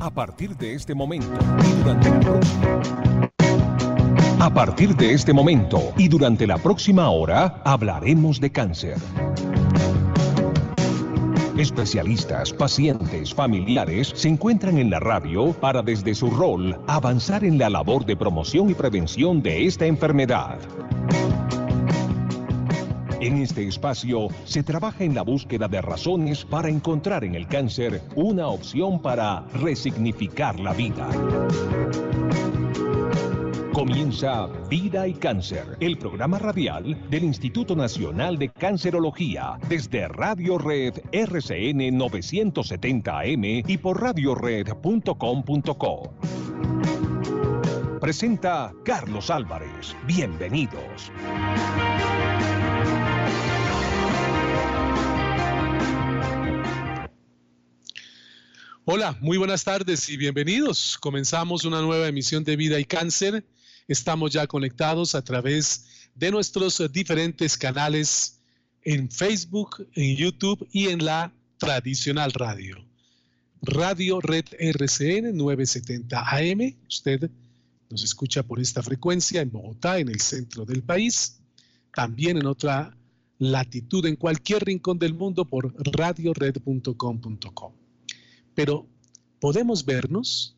A partir de este momento y durante la A partir de este momento y durante la próxima hora hablaremos de cáncer. Especialistas, pacientes, familiares se encuentran en la radio para desde su rol avanzar en la labor de promoción y prevención de esta enfermedad. En este espacio se trabaja en la búsqueda de razones para encontrar en el cáncer una opción para resignificar la vida. Comienza Vida y Cáncer, el programa radial del Instituto Nacional de Cancerología, desde Radio Red RCN 970 AM y por radiored.com.co. Presenta Carlos Álvarez. Bienvenidos. Hola, muy buenas tardes y bienvenidos. Comenzamos una nueva emisión de Vida y Cáncer. Estamos ya conectados a través de nuestros diferentes canales en Facebook, en YouTube y en la tradicional radio. Radio Red RCN 970 AM. Usted nos escucha por esta frecuencia en Bogotá, en el centro del país. También en otra latitud, en cualquier rincón del mundo por radiored.com.com pero podemos vernos,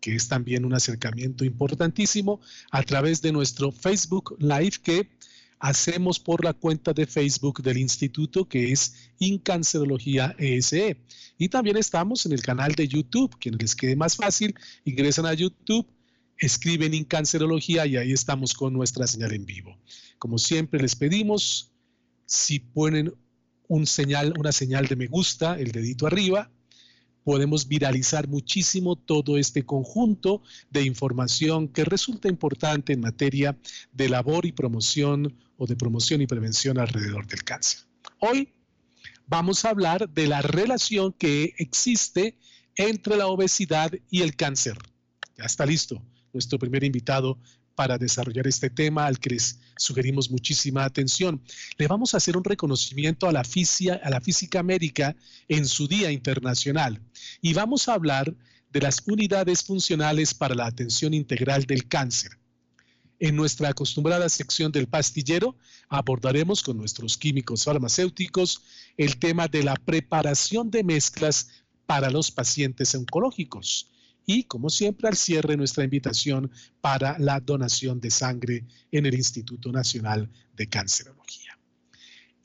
que es también un acercamiento importantísimo, a través de nuestro Facebook Live que hacemos por la cuenta de Facebook del instituto que es Incancerología ESE. Y también estamos en el canal de YouTube, quienes les quede más fácil, ingresan a YouTube, escriben Incancerología y ahí estamos con nuestra señal en vivo. Como siempre les pedimos, si ponen una señal de me gusta, el dedito arriba, podemos viralizar muchísimo todo este conjunto de información que resulta importante en materia de labor y promoción o de promoción y prevención alrededor del cáncer. Hoy vamos a hablar de la relación que existe entre la obesidad y el cáncer. Ya está listo nuestro primer invitado para desarrollar este tema al que les sugerimos muchísima atención. Le vamos a hacer un reconocimiento a la, física, a la física médica en su Día Internacional y vamos a hablar de las unidades funcionales para la atención integral del cáncer. En nuestra acostumbrada sección del pastillero abordaremos con nuestros químicos farmacéuticos el tema de la preparación de mezclas para los pacientes oncológicos y, como siempre, al cierre nuestra invitación para la donación de sangre en el Instituto Nacional de Cancerología.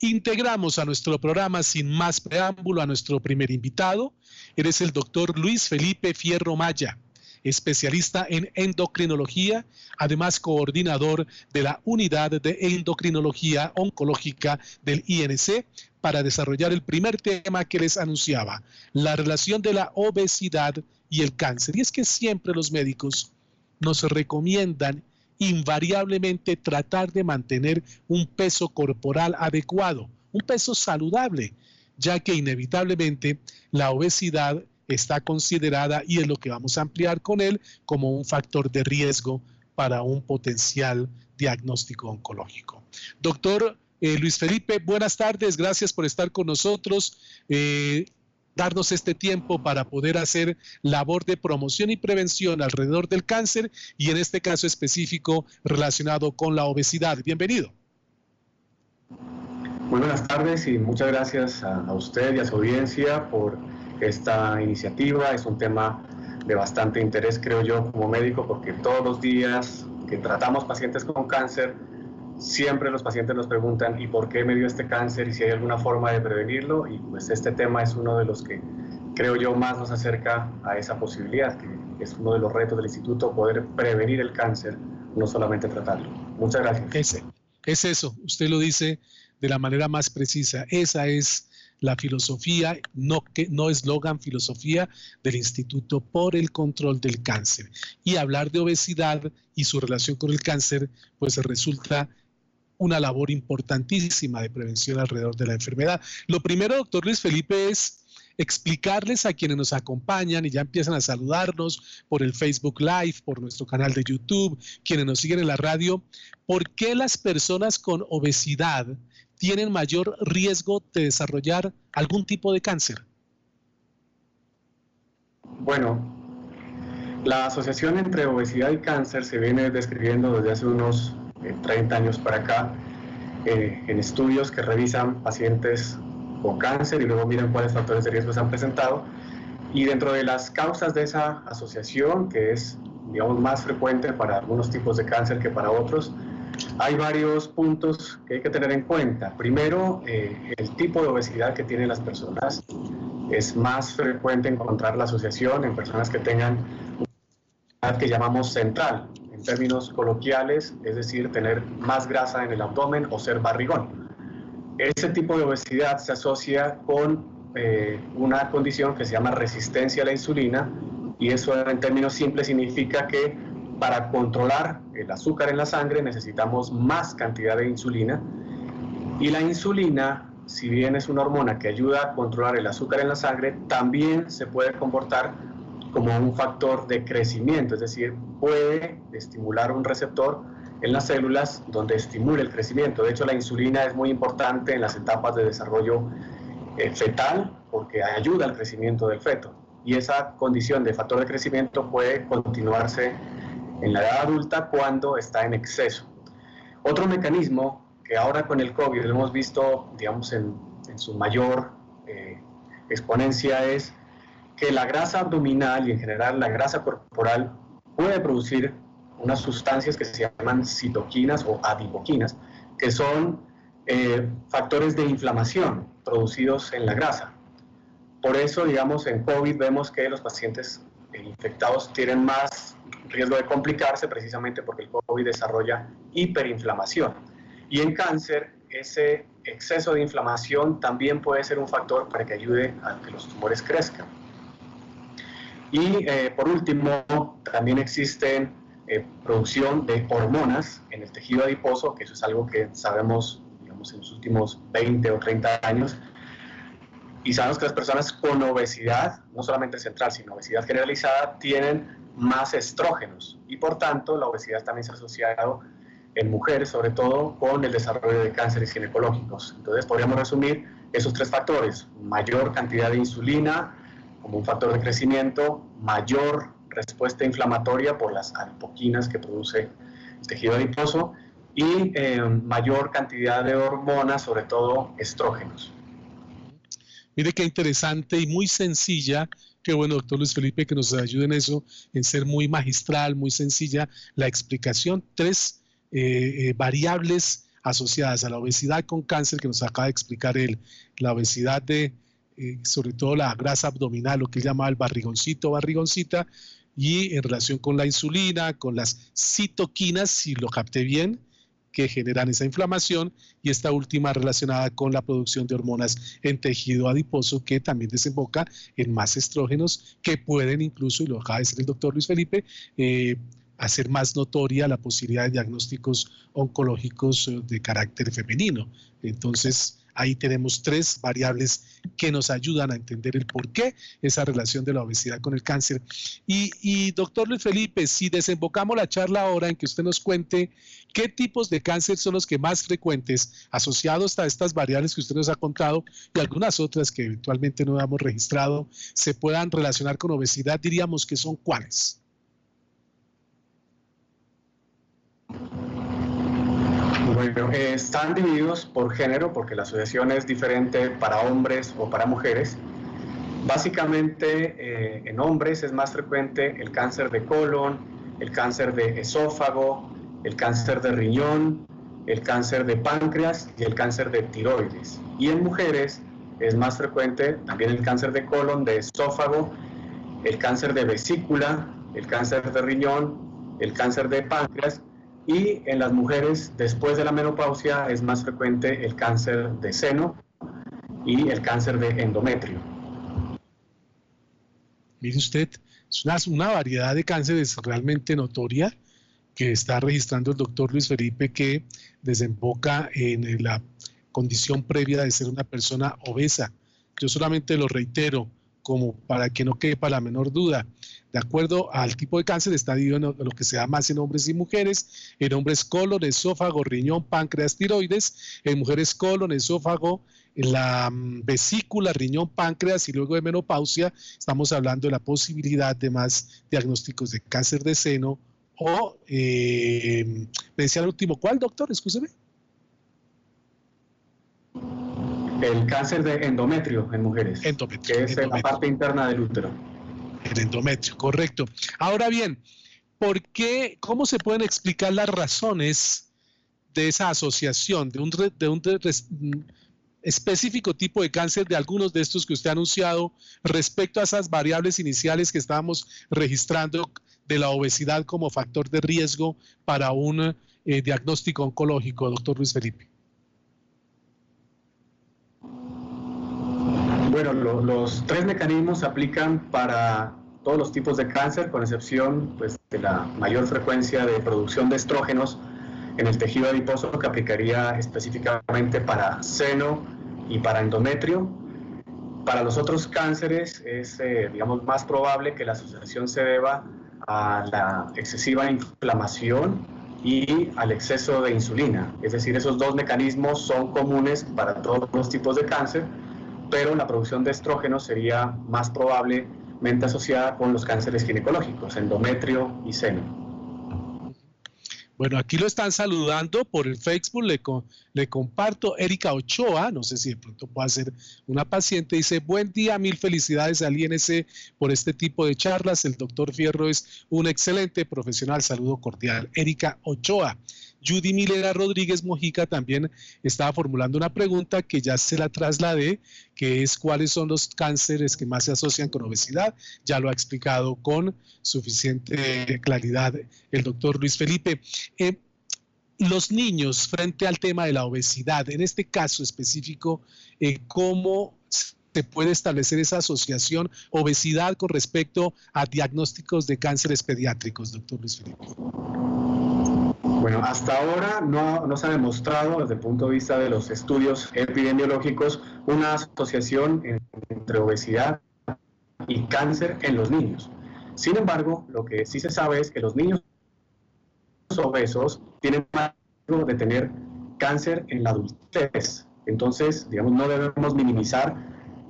Integramos a nuestro programa sin más preámbulo a nuestro primer invitado. Eres el doctor Luis Felipe Fierro Maya, especialista en endocrinología, además coordinador de la unidad de endocrinología oncológica del INC, para desarrollar el primer tema que les anunciaba, la relación de la obesidad y el cáncer. Y es que siempre los médicos nos recomiendan invariablemente tratar de mantener un peso corporal adecuado, un peso saludable, ya que inevitablemente la obesidad está considerada, y es lo que vamos a ampliar con él, como un factor de riesgo para un potencial diagnóstico oncológico. Doctor eh, Luis Felipe, buenas tardes, gracias por estar con nosotros. Eh, darnos este tiempo para poder hacer labor de promoción y prevención alrededor del cáncer y en este caso específico relacionado con la obesidad. Bienvenido. Muy buenas tardes y muchas gracias a, usted y a su audiencia por esta iniciativa. Es un tema de bastante interés, creo yo, como médico, porque todos los días que tratamos pacientes con cáncer, siempre los pacientes nos preguntan, ¿y por qué me dio este cáncer? Y si hay alguna forma de prevenirlo. Y pues este tema es uno de los que creo yo más nos acerca a esa posibilidad, que es uno de los retos del instituto, poder prevenir el cáncer, no solamente tratarlo. Muchas gracias. Es, eso, usted lo dice de la manera más precisa. Esa es la filosofía, no que no eslogan filosofía del Instituto por el Control del Cáncer. Y hablar de obesidad y su relación con el cáncer, pues resulta una labor importantísima de prevención alrededor de la enfermedad. Lo primero, doctor Luis Felipe, es explicarles a quienes nos acompañan y ya empiezan a saludarnos por el Facebook Live, por nuestro canal de YouTube, quienes nos siguen en la radio, por qué las personas con obesidad tienen mayor riesgo de desarrollar algún tipo de cáncer. Bueno, La asociación entre obesidad y cáncer se viene describiendo desde hace unos 30 eh, años para acá eh, en estudios que revisan pacientes con cáncer y luego miran cuáles factores de riesgo se han presentado. Y dentro de las causas de esa asociación, que es digamos, más frecuente para algunos tipos de cáncer que para otros, hay varios puntos que hay que tener en cuenta. Primero, eh, el tipo de obesidad que tienen las personas. Es más frecuente encontrar la asociación en personas que tengan una que llamamos central, términos coloquiales, es decir, tener más grasa en el abdomen o ser barrigón. Ese tipo de obesidad se asocia con eh, una condición que se llama resistencia a la insulina y eso en términos simples significa que para controlar el azúcar en la sangre necesitamos más cantidad de insulina y la insulina, si bien es una hormona que ayuda a controlar el azúcar en la sangre, también se puede comportar como un factor de crecimiento, es decir, puede estimular un receptor en las células donde estimula el crecimiento. De hecho, la insulina es muy importante en las etapas de desarrollo eh, fetal porque ayuda al crecimiento del feto. Y esa condición de factor de crecimiento puede continuarse en la edad adulta cuando está en exceso. Otro mecanismo que ahora con el COVID lo hemos visto, digamos, en, su mayor eh, exponencia es que la grasa abdominal y en general la grasa corporal puede producir unas sustancias que se llaman citoquinas o adipoquinas, que son eh, factores de inflamación producidos en la grasa. Por eso, digamos, en COVID vemos que los pacientes infectados tienen más riesgo de complicarse precisamente porque el COVID desarrolla hiperinflamación. Y en cáncer, ese exceso de inflamación también puede ser un factor para que ayude a que los tumores crezcan. Y eh, por último, también existen eh, producción de hormonas en el tejido adiposo, que eso es algo que sabemos, digamos, en los últimos 20 o 30 años. Y sabemos que las personas con obesidad, no solamente central, sino obesidad generalizada, tienen más estrógenos. Y por tanto, la obesidad también se ha asociado en mujeres, sobre todo, con el desarrollo de cánceres ginecológicos. Entonces, podríamos resumir esos tres factores. Mayor cantidad de insulina, como un factor de crecimiento, mayor respuesta inflamatoria por las adipoquinas que produce el tejido adiposo y eh, mayor cantidad de hormonas, sobre todo estrógenos. Mire qué interesante y muy sencilla. Qué bueno, doctor Luis Felipe, que nos ayude en eso, en ser muy magistral, muy sencilla la explicación. Tres eh, eh, variables asociadas a la obesidad con cáncer que nos acaba de explicar él. La obesidad de, eh, sobre todo la grasa abdominal, lo que él llama el barrigoncito, barrigoncita, y en relación con la insulina, con las citoquinas, si lo capté bien, que generan esa inflamación y esta última relacionada con la producción de hormonas en tejido adiposo que también desemboca en más estrógenos que pueden incluso, y lo acaba de decir el doctor Luis Felipe, eh, hacer más notoria la posibilidad de diagnósticos oncológicos eh, de carácter femenino. Entonces, Ahí tenemos tres variables que nos ayudan a entender el por qué esa relación de la obesidad con el cáncer. Y, doctor Luis Felipe, si desembocamos la charla ahora en que usted nos cuente qué tipos de cáncer son los que más frecuentes asociados a estas variables que usted nos ha contado y algunas otras que eventualmente no hemos registrado se puedan relacionar con obesidad, diríamos que son cuáles. Bueno, eh, están divididos por género porque la asociación es diferente para hombres o para mujeres. Básicamente eh, en hombres es más frecuente el cáncer de colon, el cáncer de esófago, el cáncer de riñón, el cáncer de páncreas y el cáncer de tiroides. Y en mujeres es más frecuente también el cáncer de colon, de esófago, el cáncer de vesícula, el cáncer de riñón, el cáncer de páncreas y en las mujeres después de la menopausia es más frecuente el cáncer de seno y el cáncer de endometrio. Mire usted, es una, una variedad de cánceres realmente notoria que está registrando el doctor Luis Felipe que desemboca en la condición previa de ser una persona obesa. Yo solamente lo reitero como para que no quepa la menor duda. De acuerdo al tipo de cáncer, está dividido en lo que se da más en hombres y mujeres. En hombres, colon, esófago, riñón, páncreas, tiroides. En mujeres, colon, esófago, la mm, vesícula, riñón, páncreas y luego de menopausia, estamos hablando de la posibilidad de más diagnósticos de cáncer de seno o, eh, me decía el último, ¿cuál, doctor? Escúcheme. El cáncer de endometrio en mujeres. Endometrio. Que es la parte interna del útero. El endometrio, correcto. Ahora bien, ¿por qué, cómo se pueden explicar las razones de esa asociación, de un, de un específico tipo de cáncer de algunos de estos que usted ha anunciado respecto a esas variables iniciales que estábamos registrando de la obesidad como factor de riesgo para un eh, diagnóstico oncológico, doctor Luis Felipe? Bueno, los tres mecanismos aplican para todos los tipos de cáncer, con excepción pues, de la mayor frecuencia de producción de estrógenos en el tejido adiposo que aplicaría específicamente para seno y para endometrio. Para los otros cánceres es, eh, digamos, más probable que la asociación se deba a la excesiva inflamación y al exceso de insulina. Es decir, esos dos mecanismos son comunes para todos los tipos de cáncer, pero la producción de estrógeno sería más probablemente asociada con los cánceres ginecológicos, endometrio y seno. Bueno, aquí lo están saludando por el Facebook, le, comparto. Erika Ochoa, no sé si de pronto puede ser una paciente, dice, buen día, mil felicidades al INC por este tipo de charlas. El doctor Fierro es un excelente profesional. Saludo cordial. Erika Ochoa. Judy Milera Rodríguez Mojica también estaba formulando una pregunta que ya se la trasladé, que es cuáles son los cánceres que más se asocian con obesidad. Ya lo ha explicado con suficiente claridad el doctor Luis Felipe. Eh, los niños frente al tema de la obesidad, en este caso específico, eh, ¿cómo se puede establecer esa asociación obesidad con respecto a diagnósticos de cánceres pediátricos, doctor Luis Felipe? Bueno, hasta ahora no, se ha demostrado desde el punto de vista de los estudios epidemiológicos una asociación entre obesidad y cáncer en los niños. Sin embargo, lo que sí se sabe es que los niños obesos tienen más riesgo de tener cáncer en la adultez. Entonces, digamos, no debemos minimizar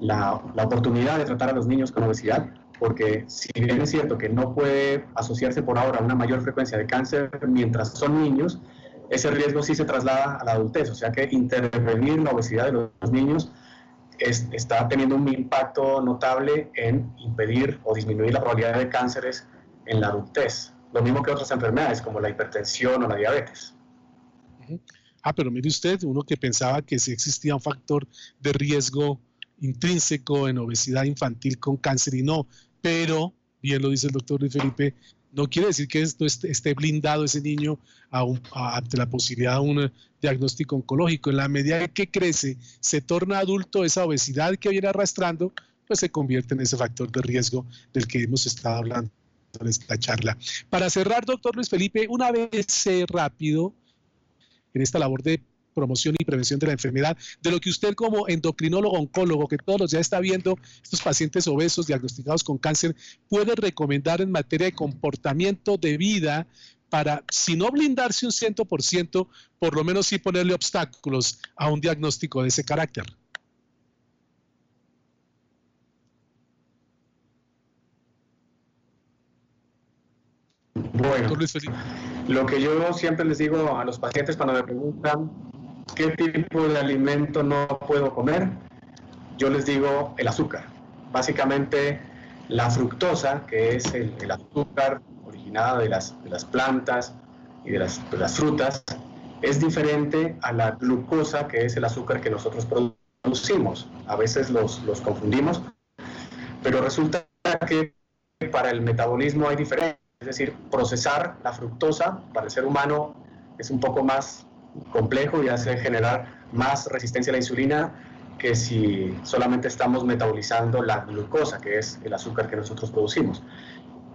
la, la oportunidad de tratar a los niños con obesidad, porque si bien es cierto que no puede asociarse por ahora a una mayor frecuencia de cáncer mientras son niños, ese riesgo sí se traslada a la adultez, o sea que intervenir la obesidad de los niños está teniendo un impacto notable en impedir o disminuir la probabilidad de cánceres en la adultez, lo mismo que otras enfermedades como la hipertensión o la diabetes. Ah, pero mire usted, uno que pensaba que sí existía un factor de riesgo intrínseco en obesidad infantil con cáncer y no, pero, bien lo dice el doctor Luis Felipe, no quiere decir que esto esté blindado ese niño ante la posibilidad de un diagnóstico oncológico. En la medida que crece, se torna adulto, esa obesidad que viene arrastrando, pues se convierte en ese factor de riesgo del que hemos estado hablando en esta charla. Para cerrar, doctor Luis Felipe, una vez rápido en esta labor de promoción y prevención de la enfermedad, de lo que usted como endocrinólogo oncólogo, que todos los días está viendo estos pacientes obesos diagnosticados con cáncer, puede recomendar en materia de comportamiento de vida para, si no blindarse un 100%, por lo menos sí ponerle obstáculos a un diagnóstico de ese carácter? Bueno, lo que yo siempre les digo a los pacientes cuando me preguntan ¿Qué tipo de alimento no puedo comer? Yo les digo el azúcar. Básicamente la fructosa, que es el, azúcar originado de las, las, plantas y de las, frutas, es diferente a la glucosa, que es el azúcar que nosotros producimos. A veces los, los confundimos, pero resulta que para el metabolismo hay diferencia. Es decir, procesar la fructosa para el ser humano es un poco más complejo y hace generar más resistencia a la insulina que si solamente estamos metabolizando la glucosa, que es el azúcar que nosotros producimos.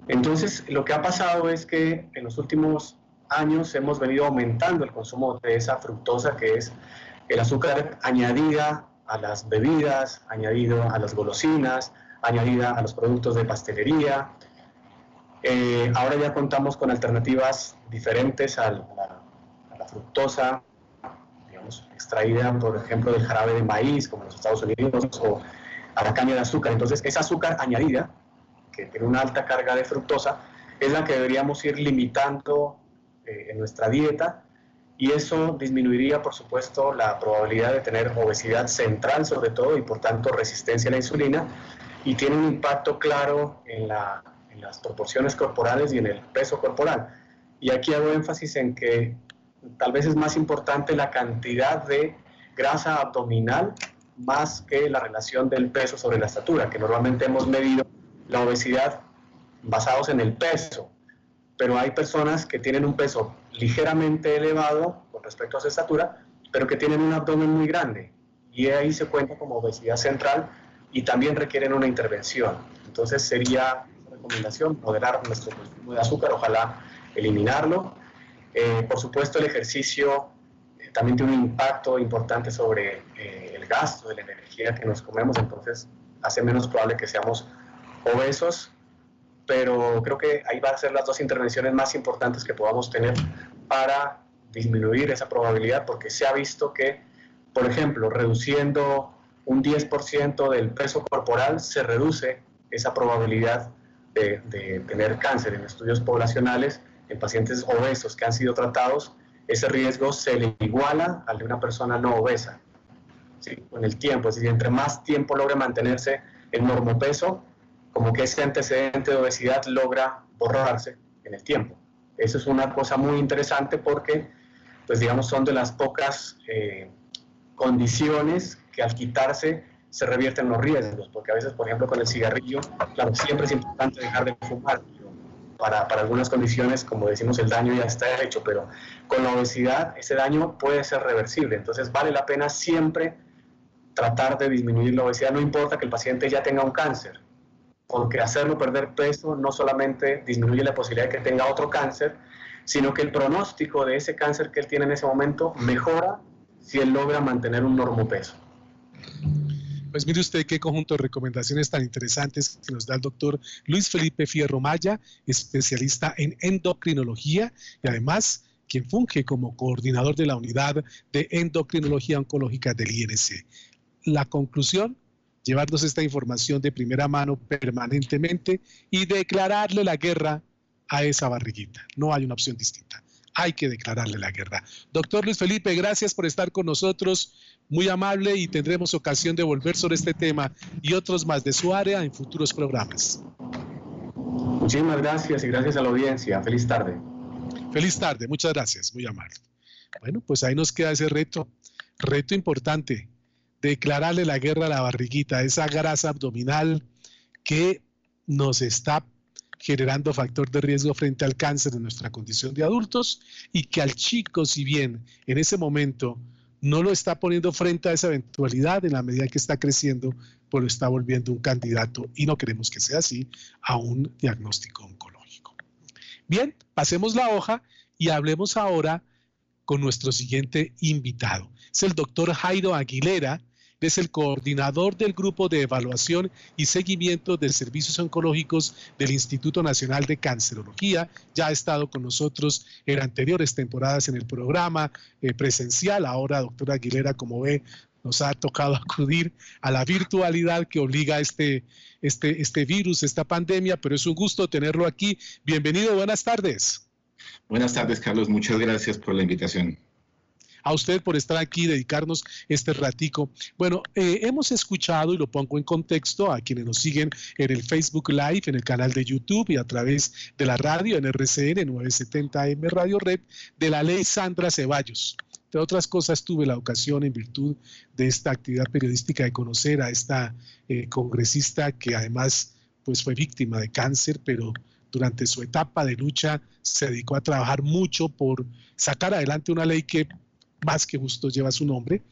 Entonces, lo que ha pasado es que en los últimos años hemos venido aumentando el consumo de esa fructosa, que es el azúcar añadida a las bebidas, añadido a las golosinas, añadida a los productos de pastelería. Eh, ahora ya contamos con alternativas diferentes a la, a la fructosa, digamos, extraída, por ejemplo, del jarabe de maíz, como en los Estados Unidos, o a la caña de azúcar. Entonces, esa azúcar añadida, que tiene una alta carga de fructosa, es la que deberíamos ir limitando eh, en nuestra dieta y eso disminuiría, por supuesto, la probabilidad de tener obesidad central sobre todo y por tanto resistencia a la insulina y tiene un impacto claro en, en las proporciones corporales y en el peso corporal. Y aquí hago énfasis en que tal vez es más importante la cantidad de grasa abdominal más que la relación del peso sobre la estatura, que normalmente hemos medido la obesidad basados en el peso, pero hay personas que tienen un peso ligeramente elevado con respecto a su estatura, pero que tienen un abdomen muy grande y ahí se cuenta como obesidad central y también requieren una intervención. Entonces sería recomendación moderar nuestro consumo de azúcar, ojalá eliminarlo. Eh, por supuesto el ejercicio eh, también tiene un impacto importante sobre eh, el gasto de la energía que nos comemos, entonces hace menos probable que seamos obesos pero creo que ahí van a ser las dos intervenciones más importantes que podamos tener para disminuir esa probabilidad, porque se ha visto que, por ejemplo, reduciendo un 10% del peso corporal, se reduce esa probabilidad de, tener cáncer. En estudios poblacionales, en pacientes obesos que han sido tratados, ese riesgo se le iguala al de una persona no obesa. ¿sí? Con el tiempo, es decir, entre más tiempo logre mantenerse el normopeso, como que ese antecedente de obesidad logra borrarse en el tiempo. Eso es una cosa muy interesante porque, pues digamos, son de las pocas eh, condiciones que al quitarse se revierten los riesgos, porque a veces, por ejemplo, con el cigarrillo, claro, siempre es importante dejar de fumar, para, para, algunas condiciones, como decimos, el daño ya está hecho, pero con la obesidad ese daño puede ser reversible, entonces vale la pena siempre tratar de disminuir la obesidad, no importa que el paciente ya tenga un cáncer, porque hacerlo perder peso no solamente disminuye la posibilidad de que tenga otro cáncer, sino que el pronóstico de ese cáncer que él tiene en ese momento mejora si él logra mantener un normopeso. Pues mire usted qué conjunto de recomendaciones tan interesantes que nos da el doctor Luis Felipe Fierro Maya, especialista en endocrinología y además quien funge como coordinador de la unidad de endocrinología oncológica del INC. La conclusión, llevarnos esta información de primera mano permanentemente y declararle la guerra a esa barriguita. No hay una opción distinta. Hay que declararle la guerra. Doctor Luis Felipe, gracias por estar con nosotros. Muy amable y tendremos ocasión de volver sobre este tema y otros más de su área en futuros programas. Muchísimas gracias y gracias a la audiencia. Feliz tarde. Feliz tarde, muchas gracias, muy amable. Bueno, pues ahí nos queda ese reto, reto importante, declararle la guerra a la barriguita, esa grasa abdominal que nos está generando factor de riesgo frente al cáncer en nuestra condición de adultos y que al chico, si bien en ese momento no lo está poniendo frente a esa eventualidad en la medida que está creciendo, pues lo está volviendo un candidato y no queremos que sea así a un diagnóstico oncológico. Bien, pasemos la hoja y hablemos ahora con nuestro siguiente invitado. Es el doctor Jairo Aguilera, es el coordinador del Grupo de Evaluación y Seguimiento de Servicios Oncológicos del Instituto Nacional de Cancerología. Ya ha estado con nosotros en anteriores temporadas en el programa eh, presencial. Ahora, doctora Aguilera, como ve, nos ha tocado acudir a la virtualidad que obliga este, este, este virus, esta pandemia, pero es un gusto tenerlo aquí. Bienvenido, buenas tardes. Buenas tardes, Carlos. Muchas gracias por la invitación a usted por estar aquí y dedicarnos este ratico. Bueno, eh, hemos escuchado, y lo pongo en contexto, a quienes nos siguen en el Facebook Live, en el canal de YouTube y a través de la radio en RCN 970M Radio Red, de la ley Sandra Ceballos. Entre otras cosas, tuve la ocasión, en virtud de esta actividad periodística, de conocer a esta eh, congresista que además pues, fue víctima de cáncer, pero durante su etapa de lucha se dedicó a trabajar mucho por sacar adelante una ley que más que justo lleva su nombre,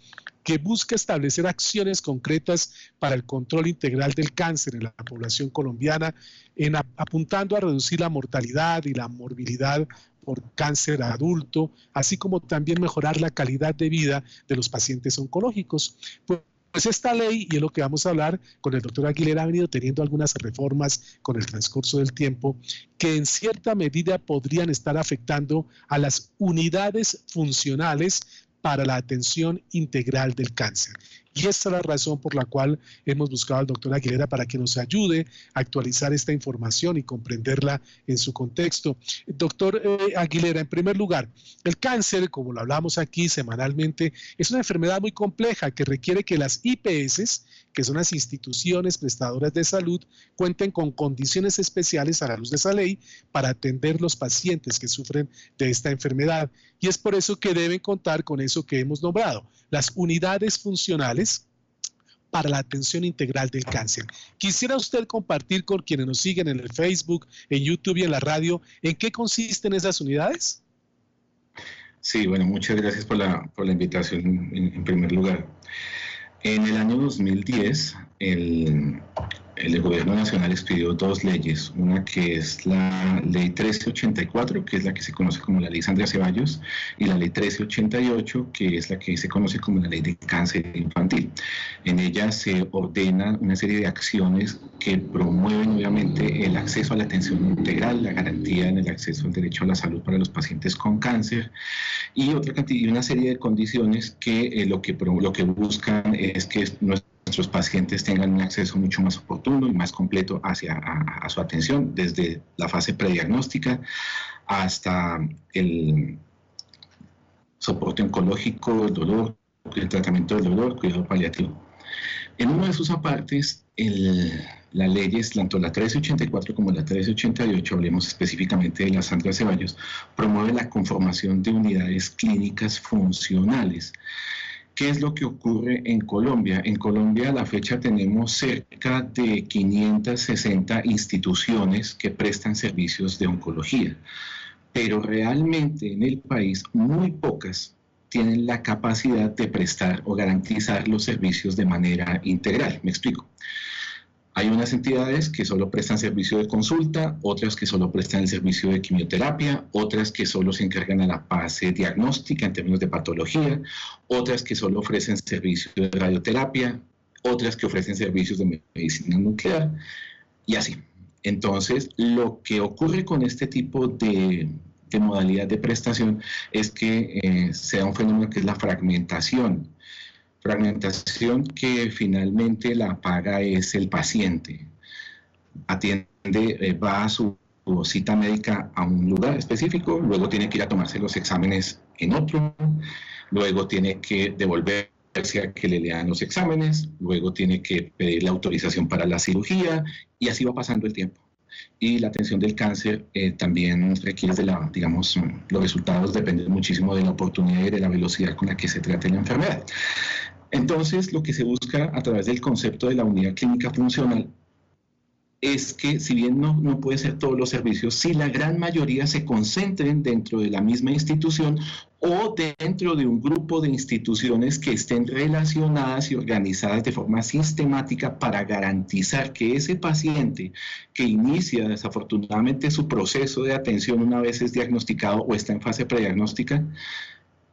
que busca establecer acciones concretas para el control integral del cáncer en la población colombiana, en apuntando a reducir la mortalidad y la morbilidad por cáncer adulto, así como también mejorar la calidad de vida de los pacientes oncológicos. Pues, Pues esta ley, y es lo que vamos a hablar con el doctor Aguilera, ha venido teniendo algunas reformas con el transcurso del tiempo que en cierta medida podrían estar afectando a las unidades funcionales para la atención integral del cáncer. Y esta es la razón por la cual hemos buscado al doctor Aguilera para que nos ayude a actualizar esta información y comprenderla en su contexto. Doctor eh, Aguilera, en primer lugar, el cáncer, como lo hablamos aquí semanalmente, es una enfermedad muy compleja que requiere que las IPS, que son las instituciones prestadoras de salud, cuenten con condiciones especiales a la luz de esa ley para atender los pacientes que sufren de esta enfermedad. Y es por eso que deben contar con eso que hemos nombrado, las unidades funcionales para la atención integral del cáncer. Quisiera usted compartir con quienes nos siguen en el Facebook, en YouTube y en la radio, ¿en qué consisten esas unidades? Sí, bueno, muchas gracias por la, invitación en primer lugar. En el año 2010, el, el gobierno nacional expidió dos leyes, una que es la ley 1384, que es la que se conoce como la ley Sandra Ceballos, y la ley 1388, que es la que se conoce como la ley de cáncer infantil. En ella se ordena una serie de acciones que promueven obviamente el acceso a la atención integral, la garantía en el acceso al derecho a la salud para los pacientes con cáncer y otra cantidad, una serie de condiciones que eh, lo que lo que buscan es que nuestro nuestros pacientes tengan un acceso mucho más oportuno y más completo hacia a, su atención, desde la fase prediagnóstica hasta el soporte oncológico, el dolor, el tratamiento del dolor, cuidado paliativo. En uno de sus apartes, el, la leyes, tanto la 1384 como la 1388, hablemos específicamente de la Sandra Ceballos, promueve la conformación de unidades clínicas funcionales ¿Qué es lo que ocurre en Colombia? En Colombia a la fecha tenemos cerca de 560 instituciones que prestan servicios de oncología, pero realmente en el país muy pocas tienen la capacidad de prestar o garantizar los servicios de manera integral. Me explico. Hay unas entidades que solo prestan servicio de consulta, otras que solo prestan el servicio de quimioterapia, otras que solo se encargan a la fase diagnóstica en términos de patología, otras que solo ofrecen servicio de radioterapia, otras que ofrecen servicios de medicina nuclear y así. Entonces, lo que ocurre con este tipo de, modalidad de prestación es que eh, se da un fenómeno que es la fragmentación fragmentación que finalmente la paga es el paciente. Atiende, eh, va a su cita médica a un lugar específico, luego tiene que ir a tomarse los exámenes en otro, luego tiene que devolverse a que le lean los exámenes, luego tiene que pedir la autorización para la cirugía y así va pasando el tiempo. Y la atención del cáncer eh, también requiere de la, digamos, los resultados dependen muchísimo de la oportunidad y de la velocidad con la que se trate la enfermedad. Entonces, lo que se busca a través del concepto de la unidad clínica funcional es que si bien no, no puede ser todos los servicios, si la gran mayoría se concentren dentro de la misma institución o dentro de un grupo de instituciones que estén relacionadas y organizadas de forma sistemática para garantizar que ese paciente que inicia desafortunadamente su proceso de atención una vez es diagnosticado o está en fase prediagnóstica,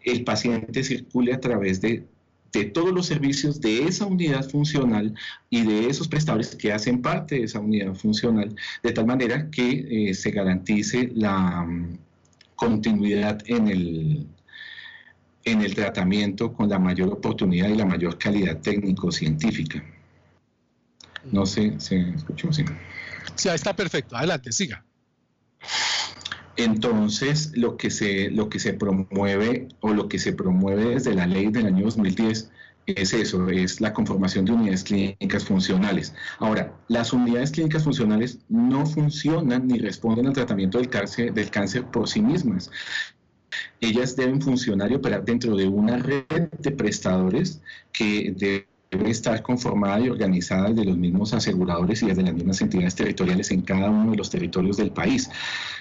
el paciente circule a través de de todos los servicios de esa unidad funcional y de esos prestadores que hacen parte de esa unidad funcional, de tal manera que eh, se garantice la mm, continuidad en el, en el tratamiento con la mayor oportunidad y la mayor calidad técnico-científica. No sé, ¿se escuchó? Sí. sí, está perfecto. Adelante, siga. Entonces, lo que, se, lo que se promueve o lo que se promueve desde la ley del año 2010 es eso, es la conformación de unidades clínicas funcionales. Ahora, las unidades clínicas funcionales no funcionan ni responden al tratamiento del cáncer, del cáncer por sí mismas. Ellas deben funcionar y operar dentro de una red de prestadores que debe estar conformada y organizada de los mismos aseguradores y desde las mismas entidades territoriales en cada uno de los territorios del país.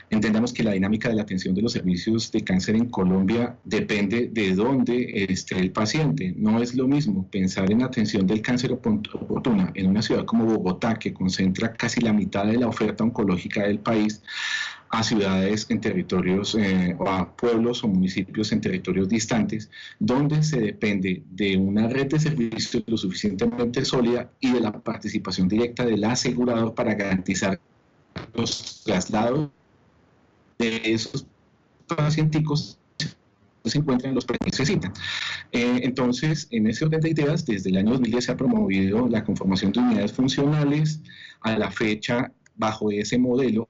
Entendamos que la dinámica de la atención de los servicios de cáncer en Colombia depende de dónde esté el paciente. No es lo mismo pensar en atención del cáncer oportuna en una ciudad como Bogotá, que concentra casi la mitad de la oferta oncológica del país, a ciudades en territorios eh, o a pueblos o municipios en territorios distantes, donde se depende de una red de servicios lo suficientemente sólida y de la participación directa del asegurador para garantizar los traslados de esos pacienticos se encuentran los que necesitan. Eh, entonces, en ese orden de ideas, desde el año 2010 se ha promovido la conformación de unidades funcionales. A la fecha, bajo ese modelo,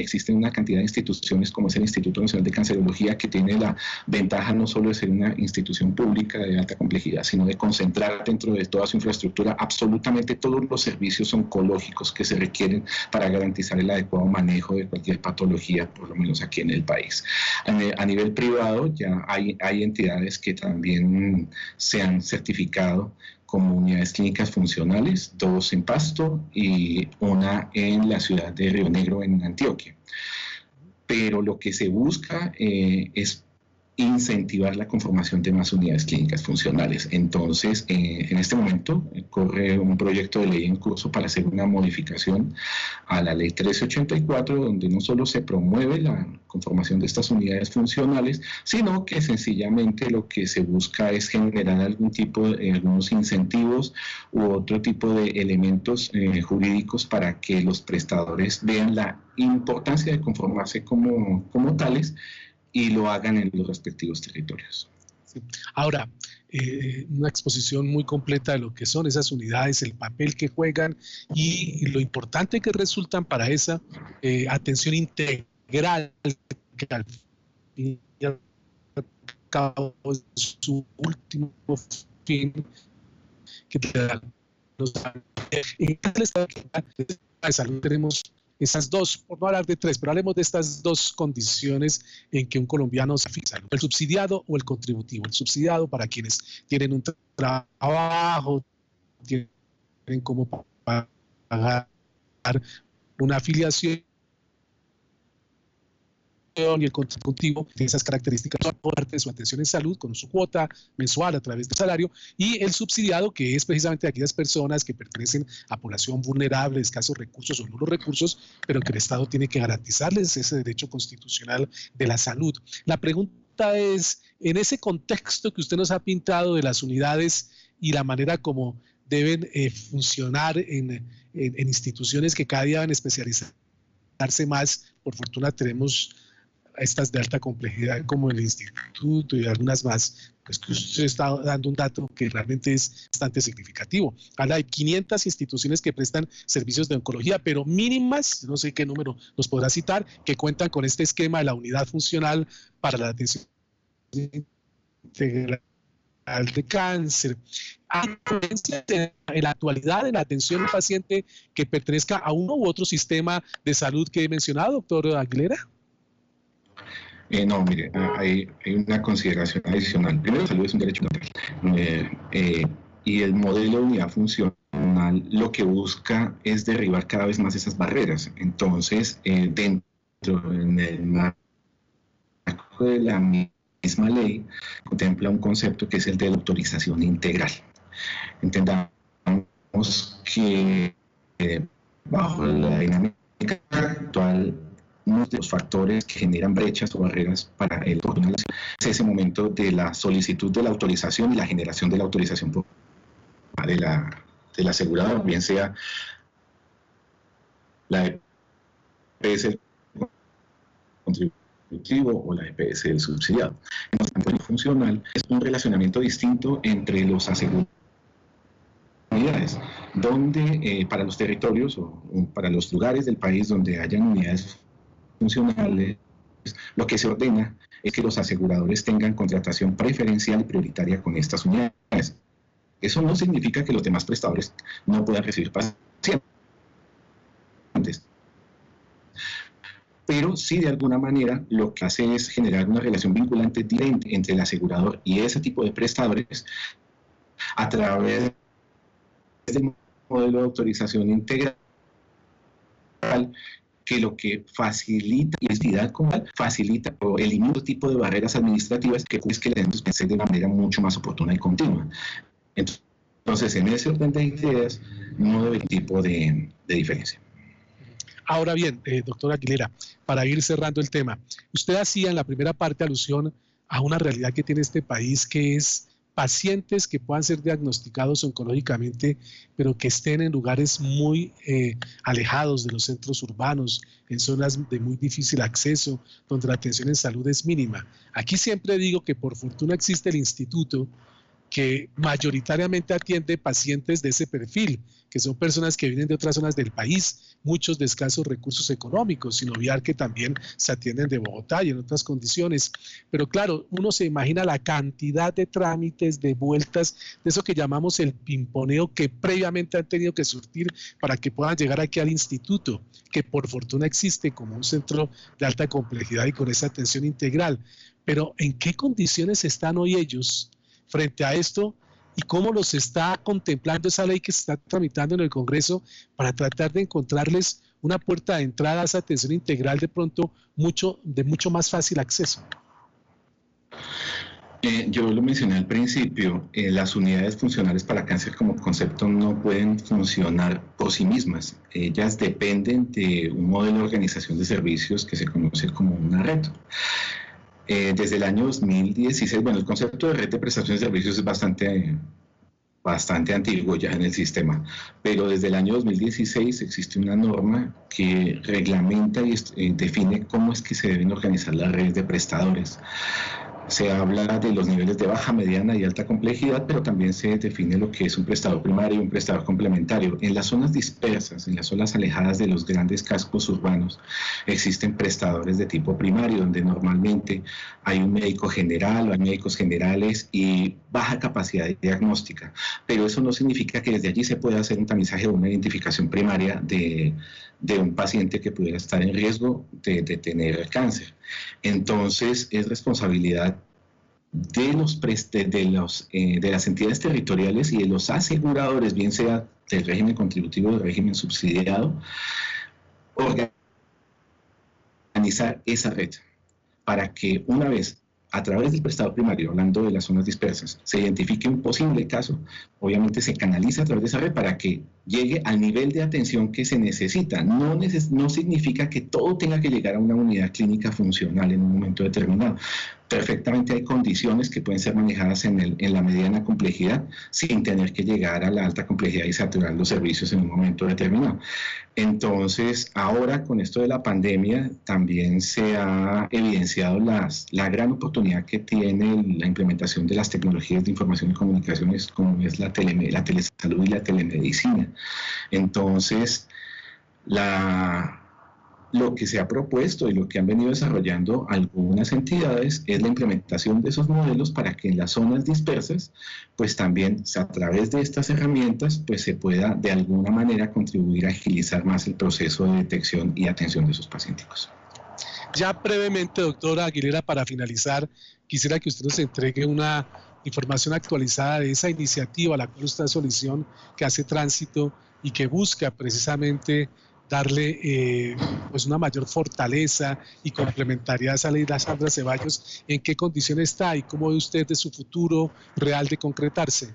existen una cantidad de instituciones como es el Instituto Nacional de Cancerología que tiene la ventaja no solo de ser una institución pública de alta complejidad, sino de concentrar dentro de toda su infraestructura absolutamente todos los servicios oncológicos que se requieren para garantizar el adecuado manejo de cualquier patología, por lo menos aquí en el país. A nivel privado ya hay, hay entidades que también se han certificado como unidades clínicas funcionales, dos en Pasto y una en la ciudad de Río Negro, en Antioquia. Pero lo que se busca eh, es incentivar la conformación de más unidades clínicas funcionales. Entonces, eh, en este momento eh, corre un proyecto de ley en curso para hacer una modificación a la ley 1384, donde no solo se promueve la conformación de estas unidades funcionales, sino que sencillamente lo que se busca es generar algún tipo de algunos incentivos u otro tipo de elementos eh, jurídicos para que los prestadores vean la importancia de conformarse como, como tales y lo hagan en los respectivos territorios. Ahora, eh, una exposición muy completa de lo que son esas unidades, el papel que juegan y, lo importante que resultan para esa eh, atención integral que al fin y al cabo es su último fin que te da salud tenemos esas dos, por no hablar de tres, pero hablemos de estas dos condiciones en que un colombiano se fija, el subsidiado o el contributivo. El subsidiado para quienes tienen un trabajo, tienen como pagar una afiliación y el contributivo tiene esas características de su atención en salud con su cuota mensual a través del salario y el subsidiado que es precisamente de aquellas personas que pertenecen a población vulnerable, escasos recursos o nulos recursos, pero que el Estado tiene que garantizarles ese derecho constitucional de la salud. La pregunta es, en ese contexto que usted nos ha pintado de las unidades y la manera como deben eh, funcionar en, en instituciones que cada día van a especializarse más, por fortuna tenemos estas de alta complejidad como el instituto y algunas más, pues que usted está dando un dato que realmente es bastante significativo. Habla de 500 instituciones que prestan servicios de oncología, pero mínimas, no sé qué número nos podrá citar, que cuentan con este esquema de la unidad funcional para la atención integral de cáncer. ¿Hay influencia en la actualidad en la atención al paciente que pertenezca a uno u otro sistema de salud que he mencionado, doctor Aguilera? Eh, no, mire, ah, hay, una consideración adicional. Primero, la salud es un derecho. Eh, eh, y el modelo de unidad funcional lo que busca es derribar cada vez más esas barreras. Entonces, dentro en el marco de la misma ley, contempla un concepto que es el de autorización integral. Entendamos que bajo la dinámica actual uno de los factores que generan brechas o barreras para el es ese momento de la solicitud de la autorización y la generación de la autorización de la, del asegurador, bien sea la EPS contributivo o la EPS del subsidiado. En el funcional es un relacionamiento distinto entre los aseguradores donde eh, para los territorios o, para los lugares del país donde hayan unidades funcionales, lo que se ordena es que los aseguradores tengan contratación preferencial y prioritaria con estas unidades. Eso no significa que los demás prestadores no puedan recibir pacientes. Pero sí, de alguna manera, lo que hace es generar una relación vinculante directa entre el asegurador y ese tipo de prestadores a través del modelo de autorización integral que lo que facilita la identidad comunal, facilita o elimina tipo de barreras administrativas que es que la gente de una manera mucho más oportuna y continua. Entonces, en ese orden de ideas, no debe haber tipo de, de diferencia. Ahora bien, eh, doctora Aguilera, para ir cerrando el tema, usted hacía en la primera parte alusión a una realidad que tiene este país que es pacientes que puedan ser diagnosticados oncológicamente, pero que estén en lugares muy eh, alejados de los centros urbanos, en zonas de muy difícil acceso, donde la atención en salud es mínima. Aquí siempre digo que por fortuna existe el instituto que mayoritariamente atiende pacientes de ese perfil, que son personas que vienen de otras zonas del país, muchos de escasos recursos económicos, sin obviar que también se atienden de Bogotá y en otras condiciones. Pero claro, uno se imagina la cantidad de trámites, de vueltas, de eso que llamamos el pimponeo que previamente han tenido que surtir para que puedan llegar aquí al instituto, que por fortuna existe como un centro de alta complejidad y con esa atención integral. Pero ¿en qué condiciones están hoy ellos? Frente a esto y cómo los está contemplando esa ley que se está tramitando en el Congreso para tratar de encontrarles una puerta de entrada a esa atención integral de pronto mucho, de mucho más fácil acceso. Eh, yo lo mencioné al principio, eh, las unidades funcionales para cáncer como concepto no pueden funcionar por sí mismas. Ellas dependen de un modelo de organización de servicios que se conoce como una red. Eh, desde el año 2016, bueno, el concepto de red de prestación de servicios es bastante, bastante antiguo ya en el sistema, pero desde el año 2016 existe una norma que reglamenta y eh, define cómo es que se deben organizar las redes de prestadores se habla de los niveles de baja, mediana y alta complejidad, pero también se define lo que es un prestador primario y un prestador complementario. En las zonas dispersas, en las zonas alejadas de los grandes cascos urbanos, existen prestadores de tipo primario, donde normalmente hay un médico general o hay médicos generales y baja capacidad diagnóstica. Pero eso no significa que desde allí se pueda hacer un tamizaje o una identificación primaria de, de un paciente que pudiera estar en riesgo de, de tener cáncer. Entonces, es responsabilidad de, los, de, los eh, de las entidades territoriales y de los aseguradores, bien sea del régimen contributivo o del régimen subsidiado, organizar esa red para que una vez a través del prestado primario, hablando de las zonas dispersas, se identifique un posible caso, obviamente se canaliza a través de esa red para que llegue al nivel de atención que se necesita. No, no significa que todo tenga que llegar a una unidad clínica funcional en un momento determinado perfectamente hay condiciones que pueden ser manejadas en, el, en, la mediana complejidad sin tener que llegar a la alta complejidad y saturar los servicios en un momento determinado. Entonces, ahora con esto de la pandemia, también se ha evidenciado las, la gran oportunidad que tiene la implementación de las tecnologías de información y comunicaciones, como es la, tele, la telesalud y la telemedicina. Entonces, lo que se ha propuesto y lo que han venido desarrollando algunas entidades es la implementación de esos modelos para que en las zonas dispersas, pues también a través de estas herramientas, pues se pueda de alguna manera contribuir a agilizar más el proceso de detección y atención de esos pacientes. Ya brevemente, doctora Aguilera, para finalizar, quisiera que usted nos entregue una información actualizada de esa iniciativa la cual usted solución que hace tránsito y que busca precisamente darle eh, pues una mayor fortaleza y complementariedad a esa ley de Sandra Ceballos, ¿en qué condición está y cómo ve usted de su futuro real de concretarse?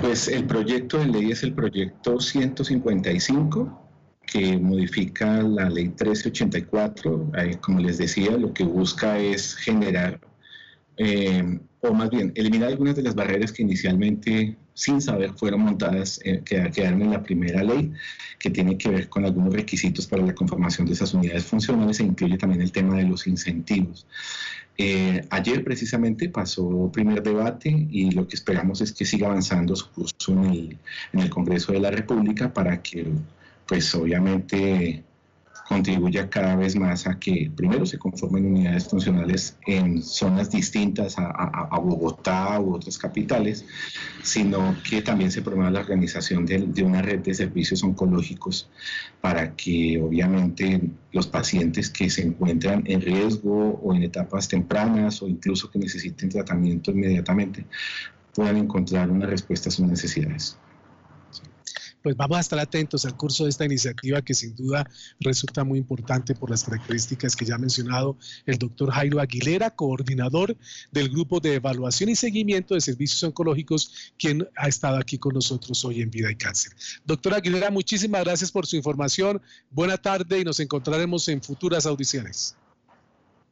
Pues el proyecto de ley es el proyecto 155 que modifica la ley 1384. como les decía, lo que busca es generar, eh, o más bien, eliminar algunas de las barreras que inicialmente sin saber fueron montadas, eh, que quedaron en la primera ley, que tiene que ver con algunos requisitos para la conformación de esas unidades funcionales e incluye también el tema de los incentivos. Eh, ayer precisamente pasó primer debate y lo que esperamos es que siga avanzando su curso en el, en el Congreso de la República para que, pues obviamente, contribuya cada vez más a que primero se conformen unidades funcionales en zonas distintas a, Bogotá u otras capitales, sino que también se promueva la organización de, de, una red de servicios oncológicos para que obviamente los pacientes que se encuentran en riesgo o en etapas tempranas o incluso que necesiten tratamiento inmediatamente puedan encontrar una respuesta a sus necesidades. Pues vamos a estar atentos al curso de esta iniciativa que sin duda resulta muy importante por las características que ya ha mencionado el doctor Jairo Aguilera, coordinador del grupo de evaluación y seguimiento de servicios oncológicos, quien ha estado aquí con nosotros hoy en Vida y Cáncer. Doctor Aguilera, muchísimas gracias por su información. Buena tarde y nos encontraremos en futuras audiciones.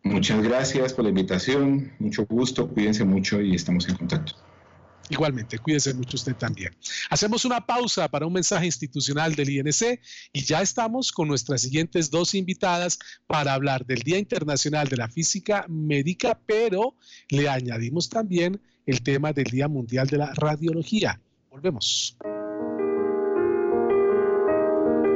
Muchas gracias por la invitación, mucho gusto, cuídense mucho y estamos en contacto. Igualmente, cuídese mucho usted también. Hacemos una pausa para un mensaje institucional del INC y ya estamos con nuestras siguientes dos invitadas para hablar del Día Internacional de la Física Médica, pero le añadimos también el tema del Día Mundial de la Radiología. Volvemos.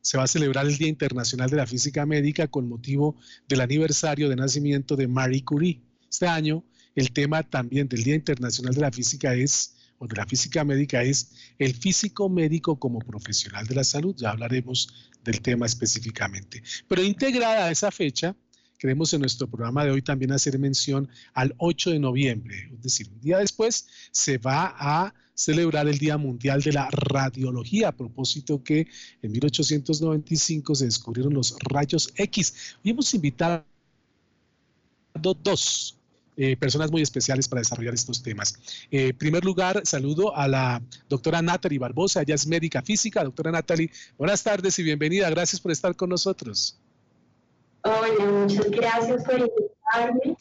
se va a celebrar el Día Internacional de la Física Médica con motivo del aniversario de nacimiento de Marie Curie. Este año el tema también del Día Internacional de la Física es, o de la Física Médica es, el físico médico como profesional de la salud. Ya hablaremos del tema específicamente. Pero integrada a esa fecha, queremos en nuestro programa de hoy también hacer mención al 8 de noviembre, es decir, un día después se va a celebrar el Día Mundial de la Radiología, a propósito que en 1895 se descubrieron los rayos X. Y hemos invitado dos eh, personas muy especiales para desarrollar estos temas. Eh, en primer lugar, saludo a la doctora Natalie Barbosa, ella es médica física. Doctora Natalie, buenas tardes y bienvenida. Gracias por estar con nosotros. Hola, muchas gracias por invitarme.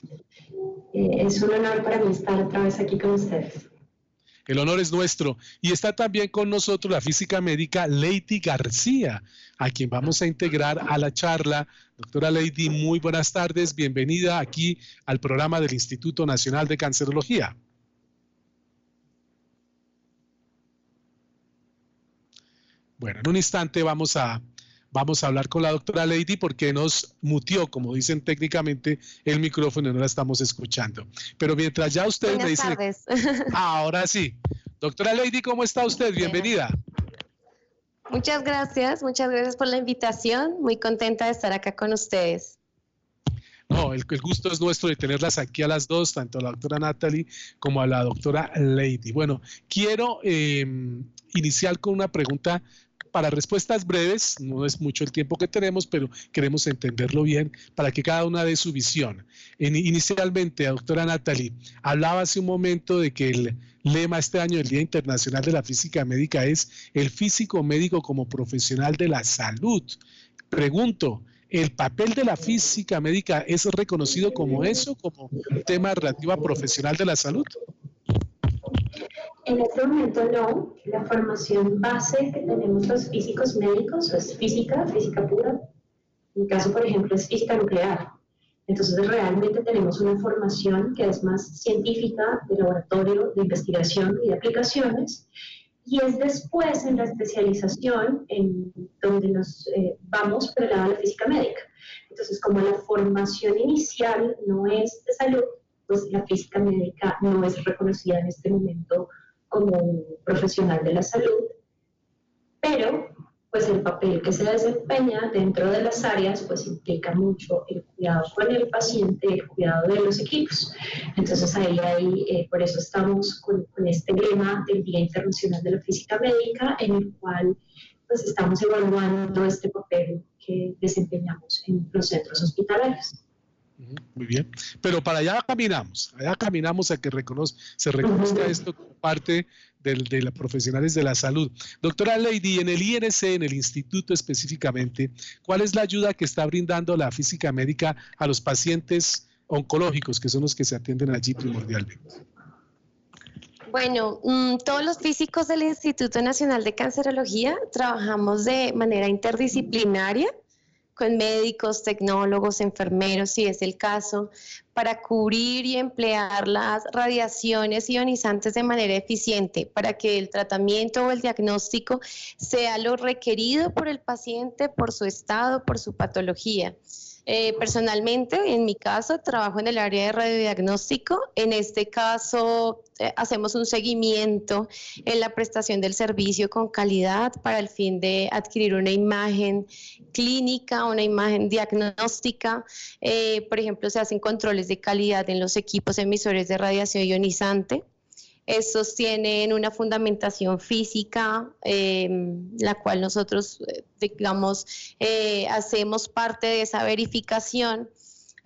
Eh, es un honor para mí estar otra vez aquí con ustedes. El honor es nuestro. Y está también con nosotros la física médica Lady García, a quien vamos a integrar a la charla. Doctora Lady, muy buenas tardes. Bienvenida aquí al programa del Instituto Nacional de Cancerología. Bueno, en un instante vamos a, vamos a hablar con la doctora Lady porque nos mutió, como dicen técnicamente, el micrófono y no la estamos escuchando. Pero mientras ya usted me dice... ahora sí. Doctora Lady, ¿cómo está usted? Bienvenida. Muchas gracias, muchas gracias por la invitación. Muy contenta de estar acá con ustedes. No, el, gusto es nuestro de tenerlas aquí a las dos, tanto a la doctora Natalie como a la doctora Lady. Bueno, quiero em, iniciar con una pregunta para respuestas breves, no es mucho el tiempo que tenemos, pero queremos entenderlo bien para que cada una dé su visión. inicialmente, doctora Natalie, hablaba hace un momento de que el lema este año del Día Internacional de la Física Médica es el físico médico como profesional de la salud. Pregunto, ¿el papel de la física médica es reconocido como eso, como tema relativo a profesional de la salud? En este momento no. La formación base que tenemos los físicos médicos es física, física pura. En mi caso, por ejemplo, es física nuclear. Entonces, realmente tenemos una formación que es más científica, de laboratorio, de investigación y de aplicaciones. Y es después en la especialización en donde nos eh, vamos por el lado de la física médica. Entonces, como la formación inicial no es de salud, pues la física médica no es reconocida en este momento como un profesional de la salud, pero pues el papel que se desempeña dentro de las áreas pues implica mucho el cuidado con el paciente, el cuidado de los equipos. Entonces ahí, ahí eh, por eso estamos con, con, este lema del Día Internacional de la Física Médica en el cual pues estamos evaluando este papel que desempeñamos en los centros hospitalarios. Muy bien, pero para allá caminamos, allá caminamos a que se reconozca esto como parte de los profesionales de la salud. Doctora Lady, en el INC, en el instituto específicamente, ¿cuál es la ayuda que está brindando la física médica a los pacientes oncológicos, que son los que se atienden allí primordialmente? Bueno, mm, todos los físicos del Instituto Nacional de Cancerología trabajamos de manera interdisciplinaria con médicos, tecnólogos, enfermeros, si es el caso, para cubrir y emplear las radiaciones ionizantes de manera eficiente, para que el tratamiento o el diagnóstico sea lo requerido por el paciente, por su estado, por su patología. Eh, personalmente, en mi caso, trabajo en el área de radiodiagnóstico. En este caso, eh, hacemos un seguimiento en la prestación del servicio con calidad para el fin de adquirir una imagen clínica, una imagen diagnóstica. Eh, por ejemplo, se hacen controles de calidad en los equipos emisores de radiación ionizante. Estos tienen una fundamentación física, em, la cual nosotros, eh, digamos, eh, hacemos parte de esa verificación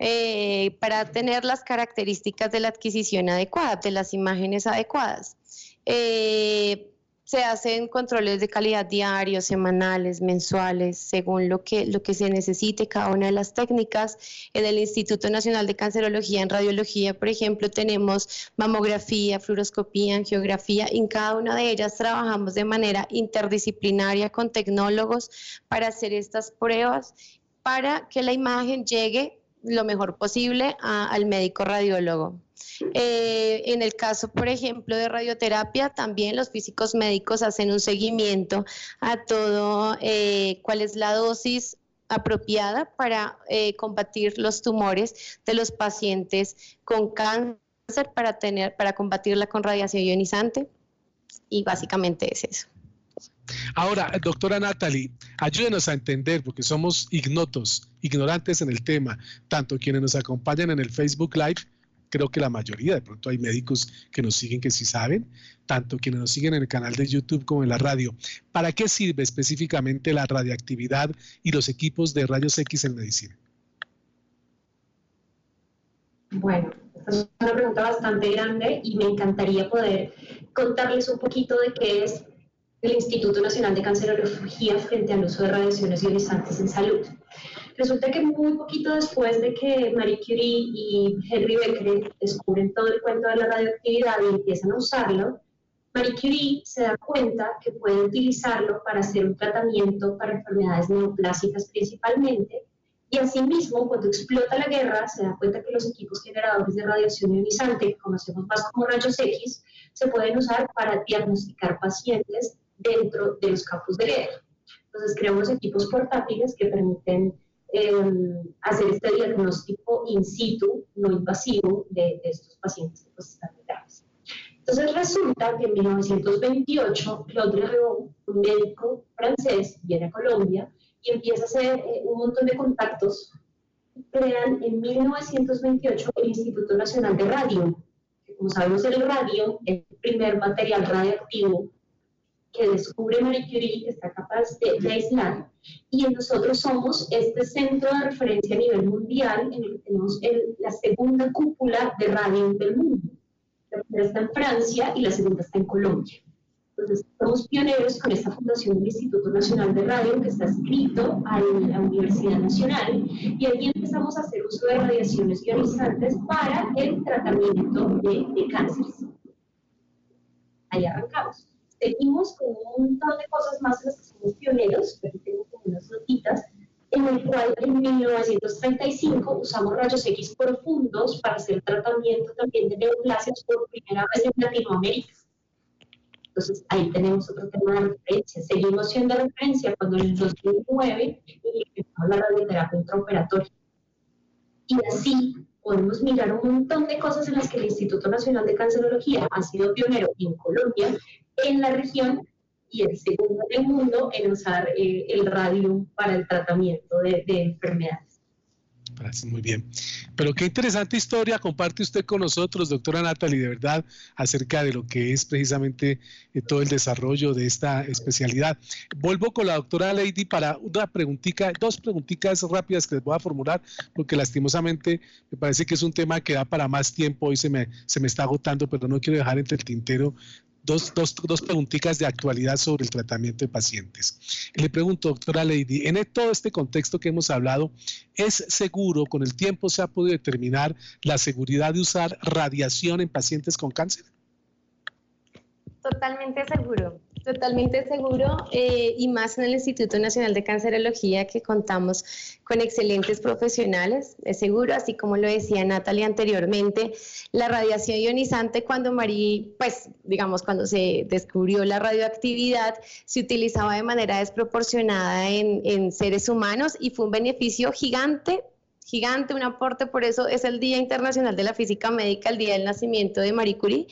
eh, para tener las características de la adquisición adecuada, de las imágenes adecuadas se hacen controles de calidad diarios, semanales, mensuales, según lo que, lo que se necesite, cada una de las técnicas. En el Instituto Nacional de Cancerología, en radiología, por ejemplo, tenemos mamografía, fluoroscopía, angiografía. En cada una de ellas trabajamos de manera interdisciplinaria con tecnólogos para hacer estas pruebas, para que la imagen llegue lo mejor posible al médico radiólogo. Eh, en el caso, por ejemplo, de radioterapia, también los físicos médicos hacen un seguimiento a todo eh, cuál es la dosis apropiada para eh, combatir los tumores de los pacientes con cáncer para tener para combatirla con radiación ionizante y básicamente es eso. Ahora, doctora Natalie, ayúdenos a entender, porque somos ignotos, ignorantes en el tema, tanto quienes nos acompañan en el Facebook Live creo que la mayoría, de pronto hay médicos que nos siguen que sí saben, tanto quienes nos siguen en el canal de YouTube como en la radio. ¿Para qué sirve específicamente la radiactividad y los equipos de rayos X en medicina? Bueno, esta es una pregunta bastante grande y me encantaría poder contarles un poquito de qué es el Instituto Nacional de Cancerología frente al uso de radiaciones ionizantes en salud. Resulta que muy poquito después de que Marie Curie y Henry Becquerel descubren todo el cuento de la radioactividad y empiezan a usarlo, Marie Curie se da cuenta que puede utilizarlo para hacer un tratamiento para enfermedades neoplásicas principalmente, y asimismo, cuando explota la guerra, se da cuenta que los equipos generadores de radiación ionizante, que conocemos más como rayos X, se pueden usar para diagnosticar pacientes dentro de los campos de guerra. Entonces, creamos equipos portátiles que permiten Em, hacer este diagnóstico in situ, no invasivo, de, estos pacientes que pues, están graves. Entonces resulta que en 1928 Claude Leriot, un médico francés, viene a Colombia y empieza a hacer eh, un montón de contactos. Crean en 1928 el Instituto Nacional de Radio, que como sabemos el radio es el primer material radioactivo que descubre Marie Curie, que está capaz de, aislar, y nosotros somos este centro de referencia a nivel mundial en el que tenemos la segunda cúpula de radio del mundo. La primera está en Francia y la segunda está en Colombia. Entonces, somos pioneros con esta fundación del Instituto Nacional de Radio que está escrito a la Universidad Nacional y ahí empezamos a hacer uso de radiaciones ionizantes para el tratamiento de, de cánceres. Ahí arrancamos seguimos con un montón de cosas más en las que somos pioneros, pero tengo como unas notitas, en el cual en 1935 usamos rayos X profundos para hacer tratamiento también de neoplasias por primera vez en Latinoamérica. Entonces ahí tenemos otro tema de referencia. Seguimos siendo referencia cuando en el 2009 implementamos la radioterapia intraoperatoria. Y así podemos mirar un montón de cosas en las que el Instituto Nacional de Cancerología ha sido pionero en Colombia en la región y el segundo en el mundo en usar eh, el radio para el tratamiento de, enfermedades. Muy bien. Pero qué interesante historia comparte usted con nosotros, doctora Natalie, de verdad, acerca de lo que es precisamente eh, todo el desarrollo de esta especialidad. Vuelvo con la doctora Lady para una preguntita, dos preguntitas rápidas que les voy a formular, porque lastimosamente me parece que es un tema que da para más tiempo. Hoy se me, se me está agotando, pero no quiero dejar entre el tintero dos, dos, dos preguntitas de actualidad sobre el tratamiento de pacientes. Le pregunto, doctora Lady, en todo este contexto que hemos hablado, ¿es seguro, con el tiempo se ha podido determinar la seguridad de usar radiación en pacientes con cáncer? Totalmente seguro. Totalmente seguro eh, y más en el Instituto Nacional de Cancerología que contamos con excelentes profesionales, es seguro, así como lo decía Natalia anteriormente, la radiación ionizante cuando Marí, pues digamos cuando se descubrió la radioactividad, se utilizaba de manera desproporcionada en, en seres humanos y fue un beneficio gigante gigante, un aporte, por eso es el Día Internacional de la Física Médica, el día del nacimiento de Marie Curie,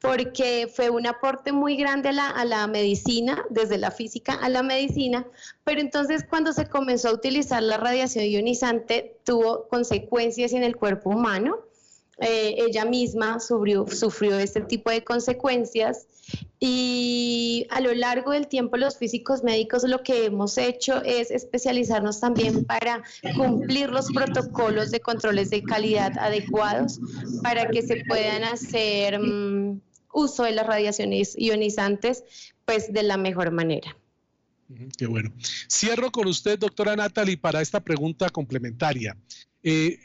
porque fue un aporte muy grande a la, a la medicina, desde la física a la medicina, pero entonces cuando se comenzó a utilizar la radiación ionizante tuvo consecuencias en el cuerpo humano eh, ella misma sufrió, sufrió este tipo de consecuencias y a lo largo del tiempo los físicos médicos lo que hemos hecho es especializarnos también para cumplir los protocolos de controles de calidad adecuados para que se puedan hacer mm, uso de las radiaciones ionizantes pues de la mejor manera. Qué bueno. Cierro con usted, doctora Natalie, para esta pregunta complementaria. Eh,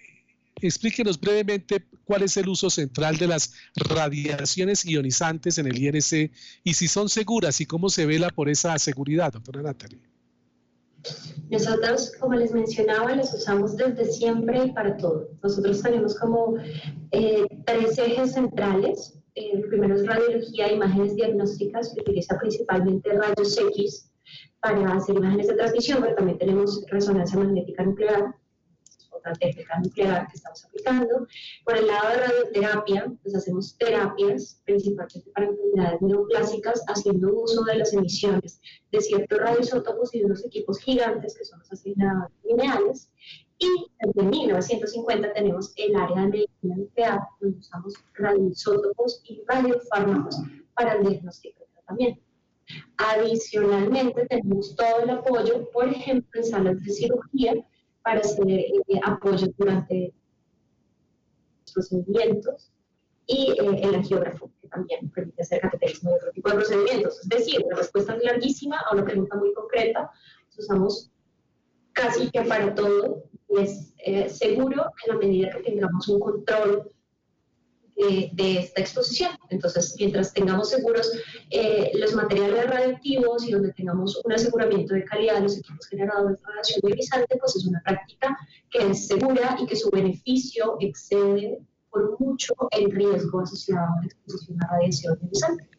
explíquenos brevemente cuál es el uso central de las radiaciones ionizantes en el INC y si son seguras y cómo se vela por esa seguridad, doctora Natalie. Nosotros, como les mencionaba, las usamos desde siempre y para todo. Nosotros tenemos como eh, tres ejes centrales. El primero es radiología, imágenes diagnósticas, que utiliza principalmente rayos X para hacer imágenes de transmisión, pero también tenemos resonancia magnética nuclear técnica nuclear que estamos aplicando. Por el lado de radioterapia, pues hacemos terapias, principalmente para enfermedades neoplásicas, haciendo uso de las emisiones de ciertos radioisótopos y de unos equipos gigantes que son los asignados lineales. Y desde 1950 tenemos el área de medicina nuclear, donde usamos radioisótopos y radiofármacos para el diagnóstico y tratamiento. Adicionalmente, tenemos todo el apoyo, por ejemplo, en salas de cirugía, para hacer eh, apoyo durante los procedimientos y eh, el angiógrafo, que también permite hacer cateterismo y otro tipo de procedimientos. Es decir, la respuesta es larguísima a una pregunta muy concreta. Usamos casi que para todo y es eh, seguro en la medida que tengamos un control de, esta exposición. Entonces, mientras tengamos seguros eh, los materiales radioactivos y donde tengamos un aseguramiento de calidad de los equipos generadores de radiación ionizante, pues es una práctica que es segura y que su beneficio excede por mucho el riesgo asociado a la exposición a radiación ionizante.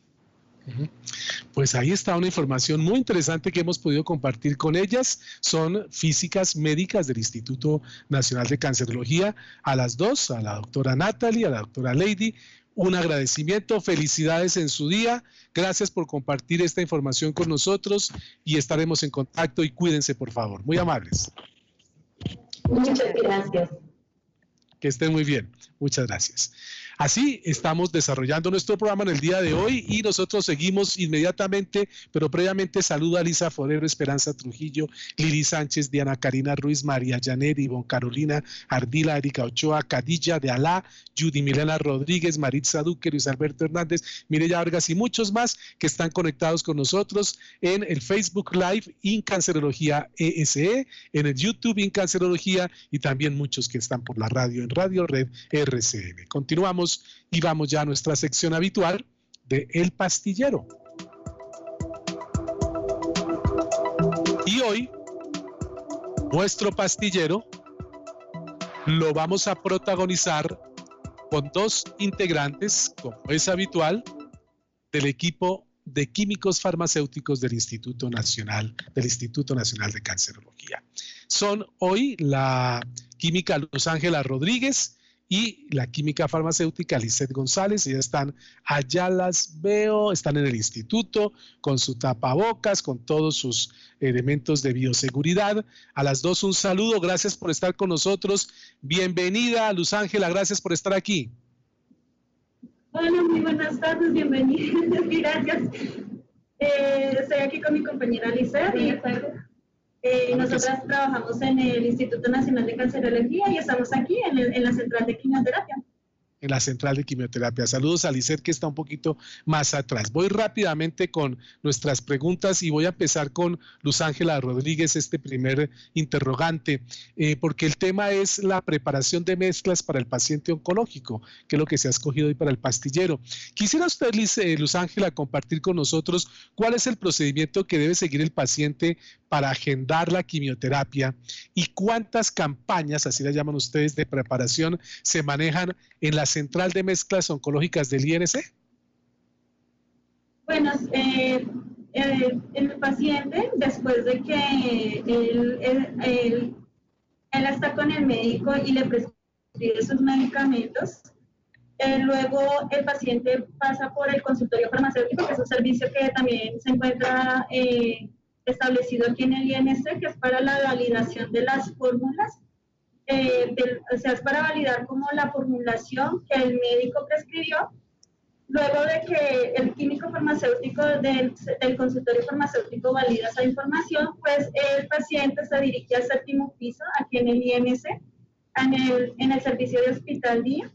Pues ahí está una información muy interesante que hemos podido compartir con ellas. Son físicas médicas del Instituto Nacional de Cancerología. A las dos, a la doctora Natalie, a la doctora Lady, un agradecimiento, felicidades en su día. Gracias por compartir esta información con nosotros y estaremos en contacto y cuídense, por favor. Muy amables. Muchas gracias. Que estén muy bien. Muchas gracias. Así estamos desarrollando nuestro programa en el día de hoy y nosotros seguimos inmediatamente, pero previamente saludo a Lisa Forero, Esperanza Trujillo, Lili Sánchez, Diana Karina Ruiz, María Janet, Ivonne Carolina, Ardila, Erika Ochoa, Cadilla de Alá, Judy Milena Rodríguez, Maritza Duque, Luis Alberto Hernández, Mireya Vargas y muchos más que están conectados con nosotros en el Facebook Live Incancerología ESE, en el YouTube Incancerología y también muchos que están por la radio en Radio Red RCN. Continuamos y vamos ya a nuestra sección habitual de El Pastillero. Y hoy, nuestro pastillero lo vamos a protagonizar con dos integrantes, como es habitual, del equipo de químicos farmacéuticos del Instituto Nacional, del Instituto Nacional de Cancerología. Son hoy la química Luz Ángela Rodríguez y la química farmacéutica Lizeth González. Ellas están allá, las veo, están en el instituto con su tapabocas, con todos sus elementos de bioseguridad. A las dos un saludo, gracias por estar con nosotros. Bienvenida, Luz Ángela, gracias por estar aquí. Hola, muy buenas tardes, bienvenidas, gracias. Eh, estoy aquí con mi compañera Lizeth y eh, nosotras trabajamos en el Instituto Nacional de Cancerología y estamos aquí en, en la central de quimioterapia en la central de quimioterapia. Saludos a Lisset que está un poquito más atrás. Voy rápidamente con nuestras preguntas y voy a empezar con Luz Ángela Rodríguez, este primer interrogante, eh, porque el tema es la preparación de mezclas para el paciente oncológico, que es lo que se ha escogido hoy para el pastillero. Quisiera usted, eh, Luz Ángela, compartir con nosotros cuál es el procedimiento que debe seguir el paciente para agendar la quimioterapia y cuántas campañas, así las llaman ustedes, de preparación se manejan en la central de mezclas oncológicas del INC? Bueno, eh, eh, el paciente, después de que él, está con el médico y le prescribe sus medicamentos, eh, luego el paciente pasa por el consultorio farmacéutico, que es un servicio que también se encuentra establecido aquí en el INC, que es para la validación de las fórmulas, eh, o sea, es para validar como la formulación que el médico prescribió. Luego de que el químico farmacéutico del, consultorio farmacéutico valida esa información, pues el paciente se dirige al séptimo piso, aquí en el INC, en el, en el servicio de hospital día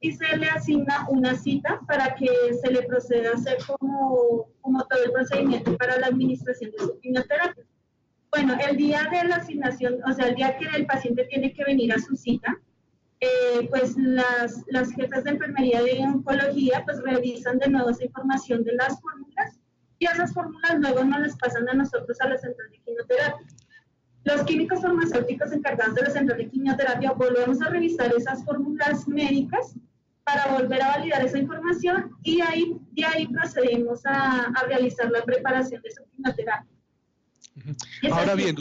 y se le asigna una cita para que se le proceda a hacer como, como todo el procedimiento para la administración de su quimioterapia. Bueno, el día de la asignación, o sea, el día que el paciente tiene que venir a su cita, eh, pues las, las jefas de enfermería de oncología pues revisan de nuevo esa información de las fórmulas y esas fórmulas luego nos las pasan a nosotros a la central de quimioterapia. Los químicos farmacéuticos encargados de la central de quimioterapia volvemos a revisar esas fórmulas médicas para volver a validar esa información y ahí, de ahí procedemos a, a realizar la preparación de su quimioterapia. Ahora bien,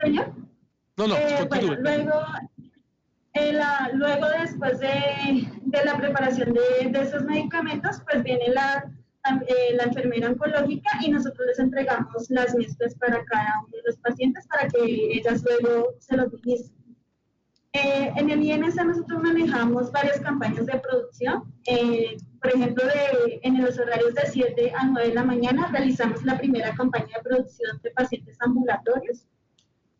¿Señor? No, no, eh, luego, eh, luego después de, de, la preparación de, de, esos medicamentos, pues viene la, eh, la enfermera oncológica y nosotros les entregamos las mezclas para cada uno de los pacientes para que ellas luego se los utilicen. Eh, en el INS nosotros manejamos varias campañas de producción. Por ejemplo, de, en los horarios de 7 a 9 de la mañana realizamos la primera campaña de producción de pacientes ambulatorios.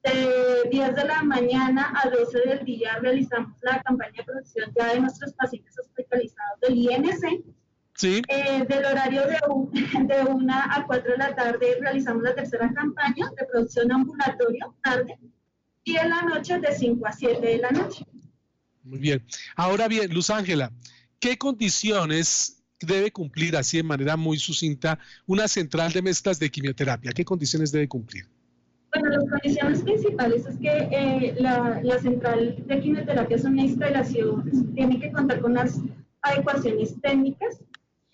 De 10 de la mañana a 12 del día realizamos la campaña de producción ya de nuestros pacientes hospitalizados del INC. Sí. Eh, del horario de, de 1 a 4 de la tarde realizamos la tercera campaña de producción ambulatorio, tarde y en la noche de 5 a 7 de la noche. Muy bien. Ahora bien, Luz Ángela, ¿qué condiciones debe cumplir así de manera muy sucinta una central de mezclas de quimioterapia? ¿Qué condiciones debe cumplir? Bueno, las condiciones principales es que eh, la, la, central de quimioterapia es una instalación, tiene que contar con unas adecuaciones técnicas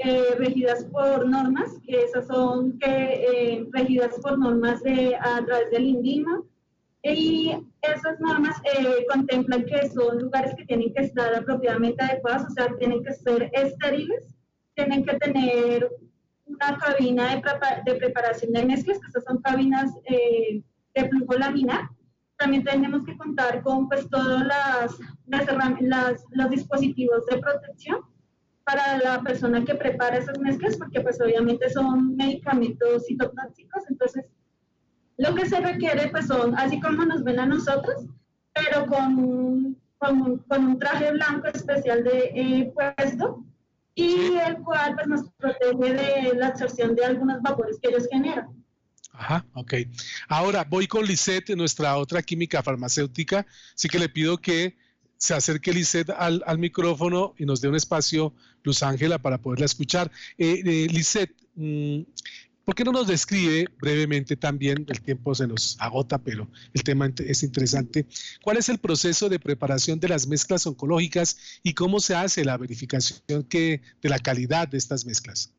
eh, regidas por normas, que esas son que, eh, regidas por normas de, a través del INDIMA, y esas normas eh, contemplan que son lugares que tienen que estar apropiadamente adecuados, o sea, tienen que ser estériles, tienen que tener una cabina de, de preparación de mezclas, que estas son cabinas eh, de flujo laminar. También tenemos que contar con pues todos las, las, los dispositivos de protección para la persona que prepara esas mezclas, porque pues obviamente son medicamentos citotóxicos, entonces lo que se requiere, pues son, así como nos ven a nosotros, pero con, con, con un traje blanco especial de eh, puesto y el cual pues, nos protege de la absorción de algunos vapores que ellos generan. Ajá, ok. Ahora voy con Lisette, nuestra otra química farmacéutica. Así que le pido que se acerque Lisette al, al micrófono y nos dé un espacio, Luz Ángela, para poderla escuchar. Eh, eh Lisette, mm, ¿Por qué no nos describe brevemente también, el tiempo se nos agota, pero el tema es interesante, cuál es el proceso de preparación de las mezclas oncológicas y cómo se hace la verificación que, de la calidad de estas mezclas?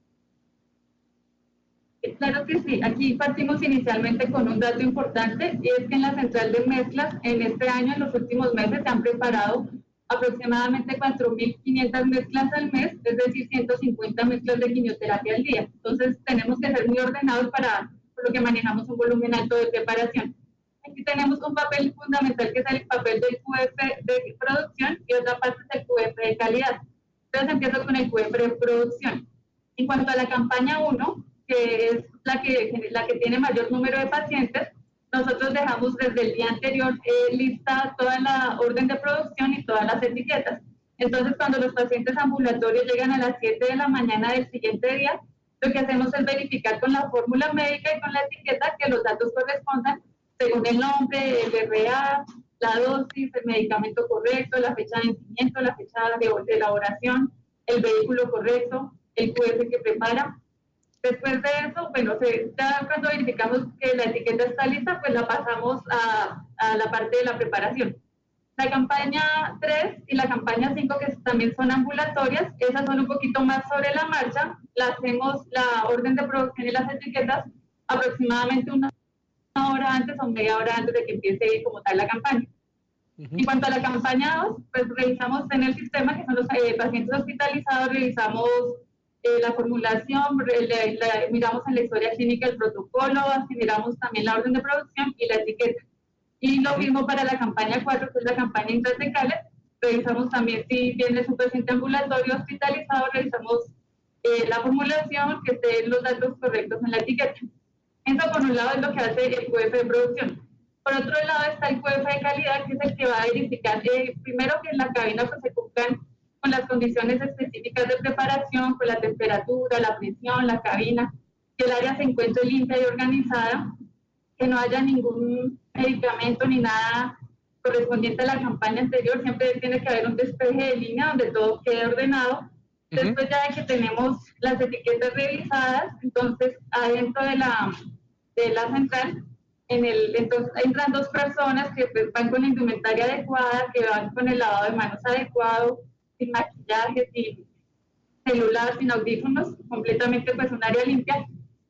Claro que sí. Aquí partimos inicialmente con un dato importante y es que en la central de mezclas, en este año, en los últimos meses, se han preparado aproximadamente 4.500 mezclas al mes, es decir, 150 mezclas de quimioterapia al día. Entonces, tenemos que ser muy ordenados para por lo que manejamos un volumen alto de preparación. Aquí tenemos un papel fundamental que es el papel del QF de producción y otra parte es el QF de calidad. Entonces, empiezo con el QF de producción. En cuanto a la campaña 1, que es la que, la que tiene mayor número de pacientes, nosotros dejamos desde el día anterior eh, lista toda la orden de producción y todas las etiquetas. Entonces, cuando los pacientes ambulatorios llegan a las 7 de la mañana del siguiente día, lo que hacemos es verificar con la fórmula médica y con la etiqueta que los datos correspondan según el nombre, el RA, la dosis, el medicamento correcto, la fecha de vencimiento, la fecha de elaboración, el vehículo correcto, el QF que prepara. Después de eso, bueno, ya cuando verificamos que la etiqueta está lista, pues la pasamos a, a la parte de la preparación. La campaña 3 y la campaña 5, que también son ambulatorias, esas son un poquito más sobre la marcha. La hacemos la orden de producción y las etiquetas aproximadamente una hora antes o media hora antes de que empiece como tal la campaña. En cuanto a la campaña 2, pues revisamos en el sistema, que son los eh, pacientes hospitalizados, revisamos eh, la formulación, miramos en la historia clínica el protocolo, miramos también la orden de producción y la etiqueta. Y lo mismo para la campaña 4, que es la campaña intratecales, revisamos también si tienes un paciente ambulatorio hospitalizado, revisamos eh, la formulación, que estén los datos correctos en la etiqueta. Eso por un lado es lo que hace el QF de producción. Por otro lado está el QF de calidad, que es el que va a verificar eh, primero que en la cabina pues, se cumplan con las condiciones específicas de preparación, con la temperatura, la presión, la cabina, que el área se encuentre limpia y organizada, que no haya ningún medicamento ni nada correspondiente a la campaña anterior, siempre tiene que haber un despeje de línea donde todo quede ordenado. Después ya de que tenemos las etiquetas revisadas, entonces adentro de la, de la central, en el, entonces entran dos personas que pues, van con la indumentaria adecuada, que van con el lavado de manos adecuado, sin maquillaje, sin celular, sin audífonos, completamente pues un área limpia.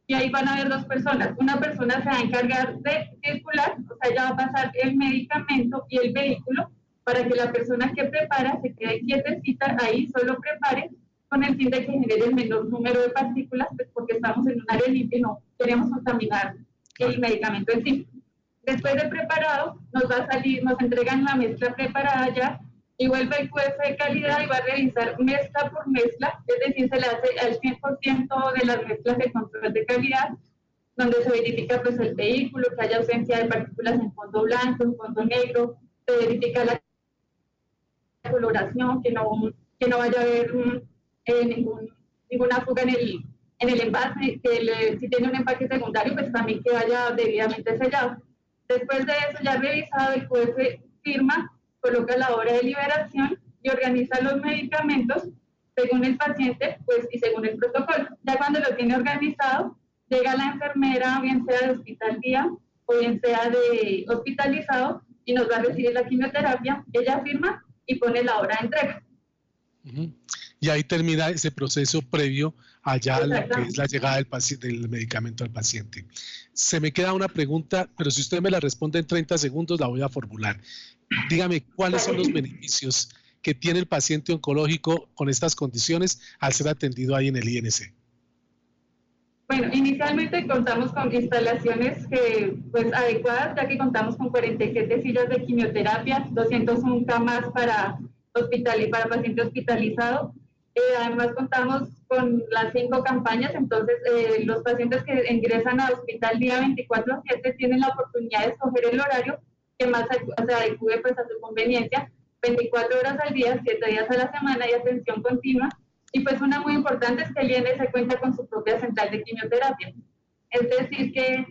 Y ahí van a haber dos personas. Una persona se va a encargar de circular, o sea, ya va a pasar el medicamento y el vehículo para que la persona que prepara se quede quietecita ahí, solo prepare con el fin de que genere el menor número de partículas, pues porque estamos en un área limpia y no queremos contaminar el medicamento en sí. Después de preparado, nos va a salir, nos entregan la mezcla preparada ya el QF de calidad y va a revisar mezcla por mezcla, es decir, se le hace al 100% de las mezclas de control de calidad, donde se verifica pues el vehículo, que haya ausencia de partículas en fondo blanco, en fondo negro, se verifica la coloración, que no, que no vaya a haber mm, eh, ningún, ninguna fuga en el, en el envase, que si tiene un empaque secundario, pues también que vaya debidamente sellado. Después de eso, ya revisado, el QF firma coloca la hora de liberación y organiza los medicamentos según el paciente pues, y según el protocolo. Ya cuando lo tiene organizado, llega la enfermera, bien sea de hospital día o bien sea de hospitalizado, y nos va a recibir la quimioterapia. Ella firma y pone la hora de entrega. Y ahí termina ese proceso previo allá a lo que es la llegada del, paciente, del medicamento al paciente. Se me queda una pregunta, pero si usted me la responde en 30 segundos, la voy a formular. Dígame, ¿cuáles son los beneficios que tiene el paciente oncológico con estas condiciones al ser atendido ahí en el INC? Bueno, inicialmente contamos con instalaciones que, pues, adecuadas, ya que contamos con 47 sillas de quimioterapia, 201 camas para, hospital para paciente hospitalizado. Eh, además contamos con las cinco campañas, entonces eh, los pacientes que ingresan al hospital día 24-7 tienen la oportunidad de escoger el horario que más se adecue pues, a su conveniencia, 24 horas al día, 7 días a la semana y atención continua. Y pues una muy importante es que el INS cuenta con su propia central de quimioterapia. Es decir, que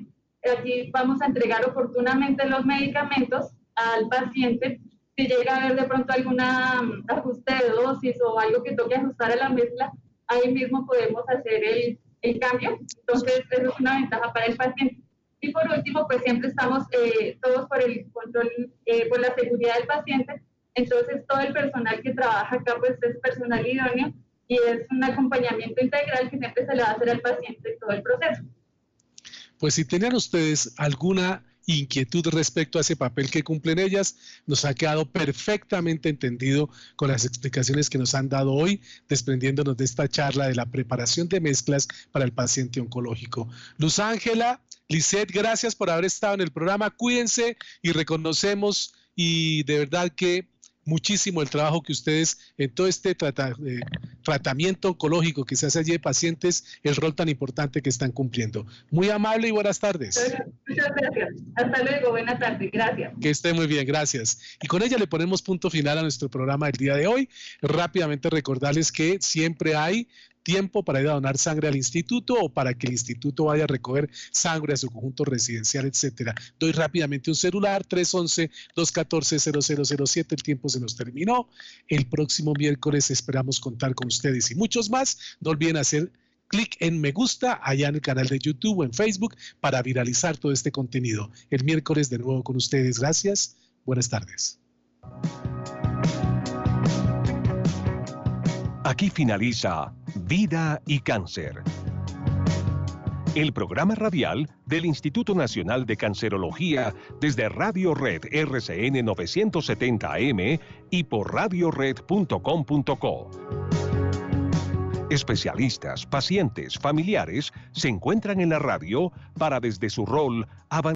aquí vamos a entregar oportunamente los medicamentos al paciente. Si llega a haber de pronto alguna mm, ajuste de dosis o algo que toque ajustar a la mezcla, ahí mismo podemos hacer el, el cambio. Entonces, eso es una ventaja para el paciente. Y por último, pues siempre estamos eh, todos por el control, eh, por la seguridad del paciente. Entonces, todo el personal que trabaja acá, pues es personal idóneo y es un acompañamiento integral que siempre se le va a hacer al paciente en todo el proceso. Pues si tenían ustedes alguna inquietud respecto a ese papel que cumplen ellas, nos ha quedado perfectamente entendido con las explicaciones que nos han dado hoy, desprendiéndonos de esta charla de la preparación de mezclas para el paciente oncológico. Luz Ángela, Lisette, gracias por haber estado en el programa. Cuídense y reconocemos y de verdad que muchísimo el trabajo que ustedes en todo este eh, tratamiento oncológico que se hace allí de pacientes, el rol tan importante que están cumpliendo. Muy amable y buenas tardes. Muchas gracias. Hasta luego. Buenas tardes. Gracias. Que esté muy bien. Gracias. Y con ella le ponemos punto final a nuestro programa del día de hoy. Rápidamente recordarles que siempre hay tiempo para ir a donar sangre al instituto o para que el instituto vaya a recoger sangre a su conjunto residencial, etcétera. Doy rápidamente un celular 311-214-0007. El tiempo se nos terminó. El próximo miércoles esperamos contar con ustedes y muchos más. No olviden hacer clic en me gusta allá en el canal de YouTube o en Facebook para viralizar todo este contenido. El miércoles de nuevo con ustedes. Gracias. Buenas tardes. Aquí finaliza Vida y Cáncer. El programa radial del Instituto Nacional de Cancerología desde Radio Red RCN 970 AM y por radiored.com.co. Especialistas, pacientes, familiares se encuentran en la radio para desde su rol avanzar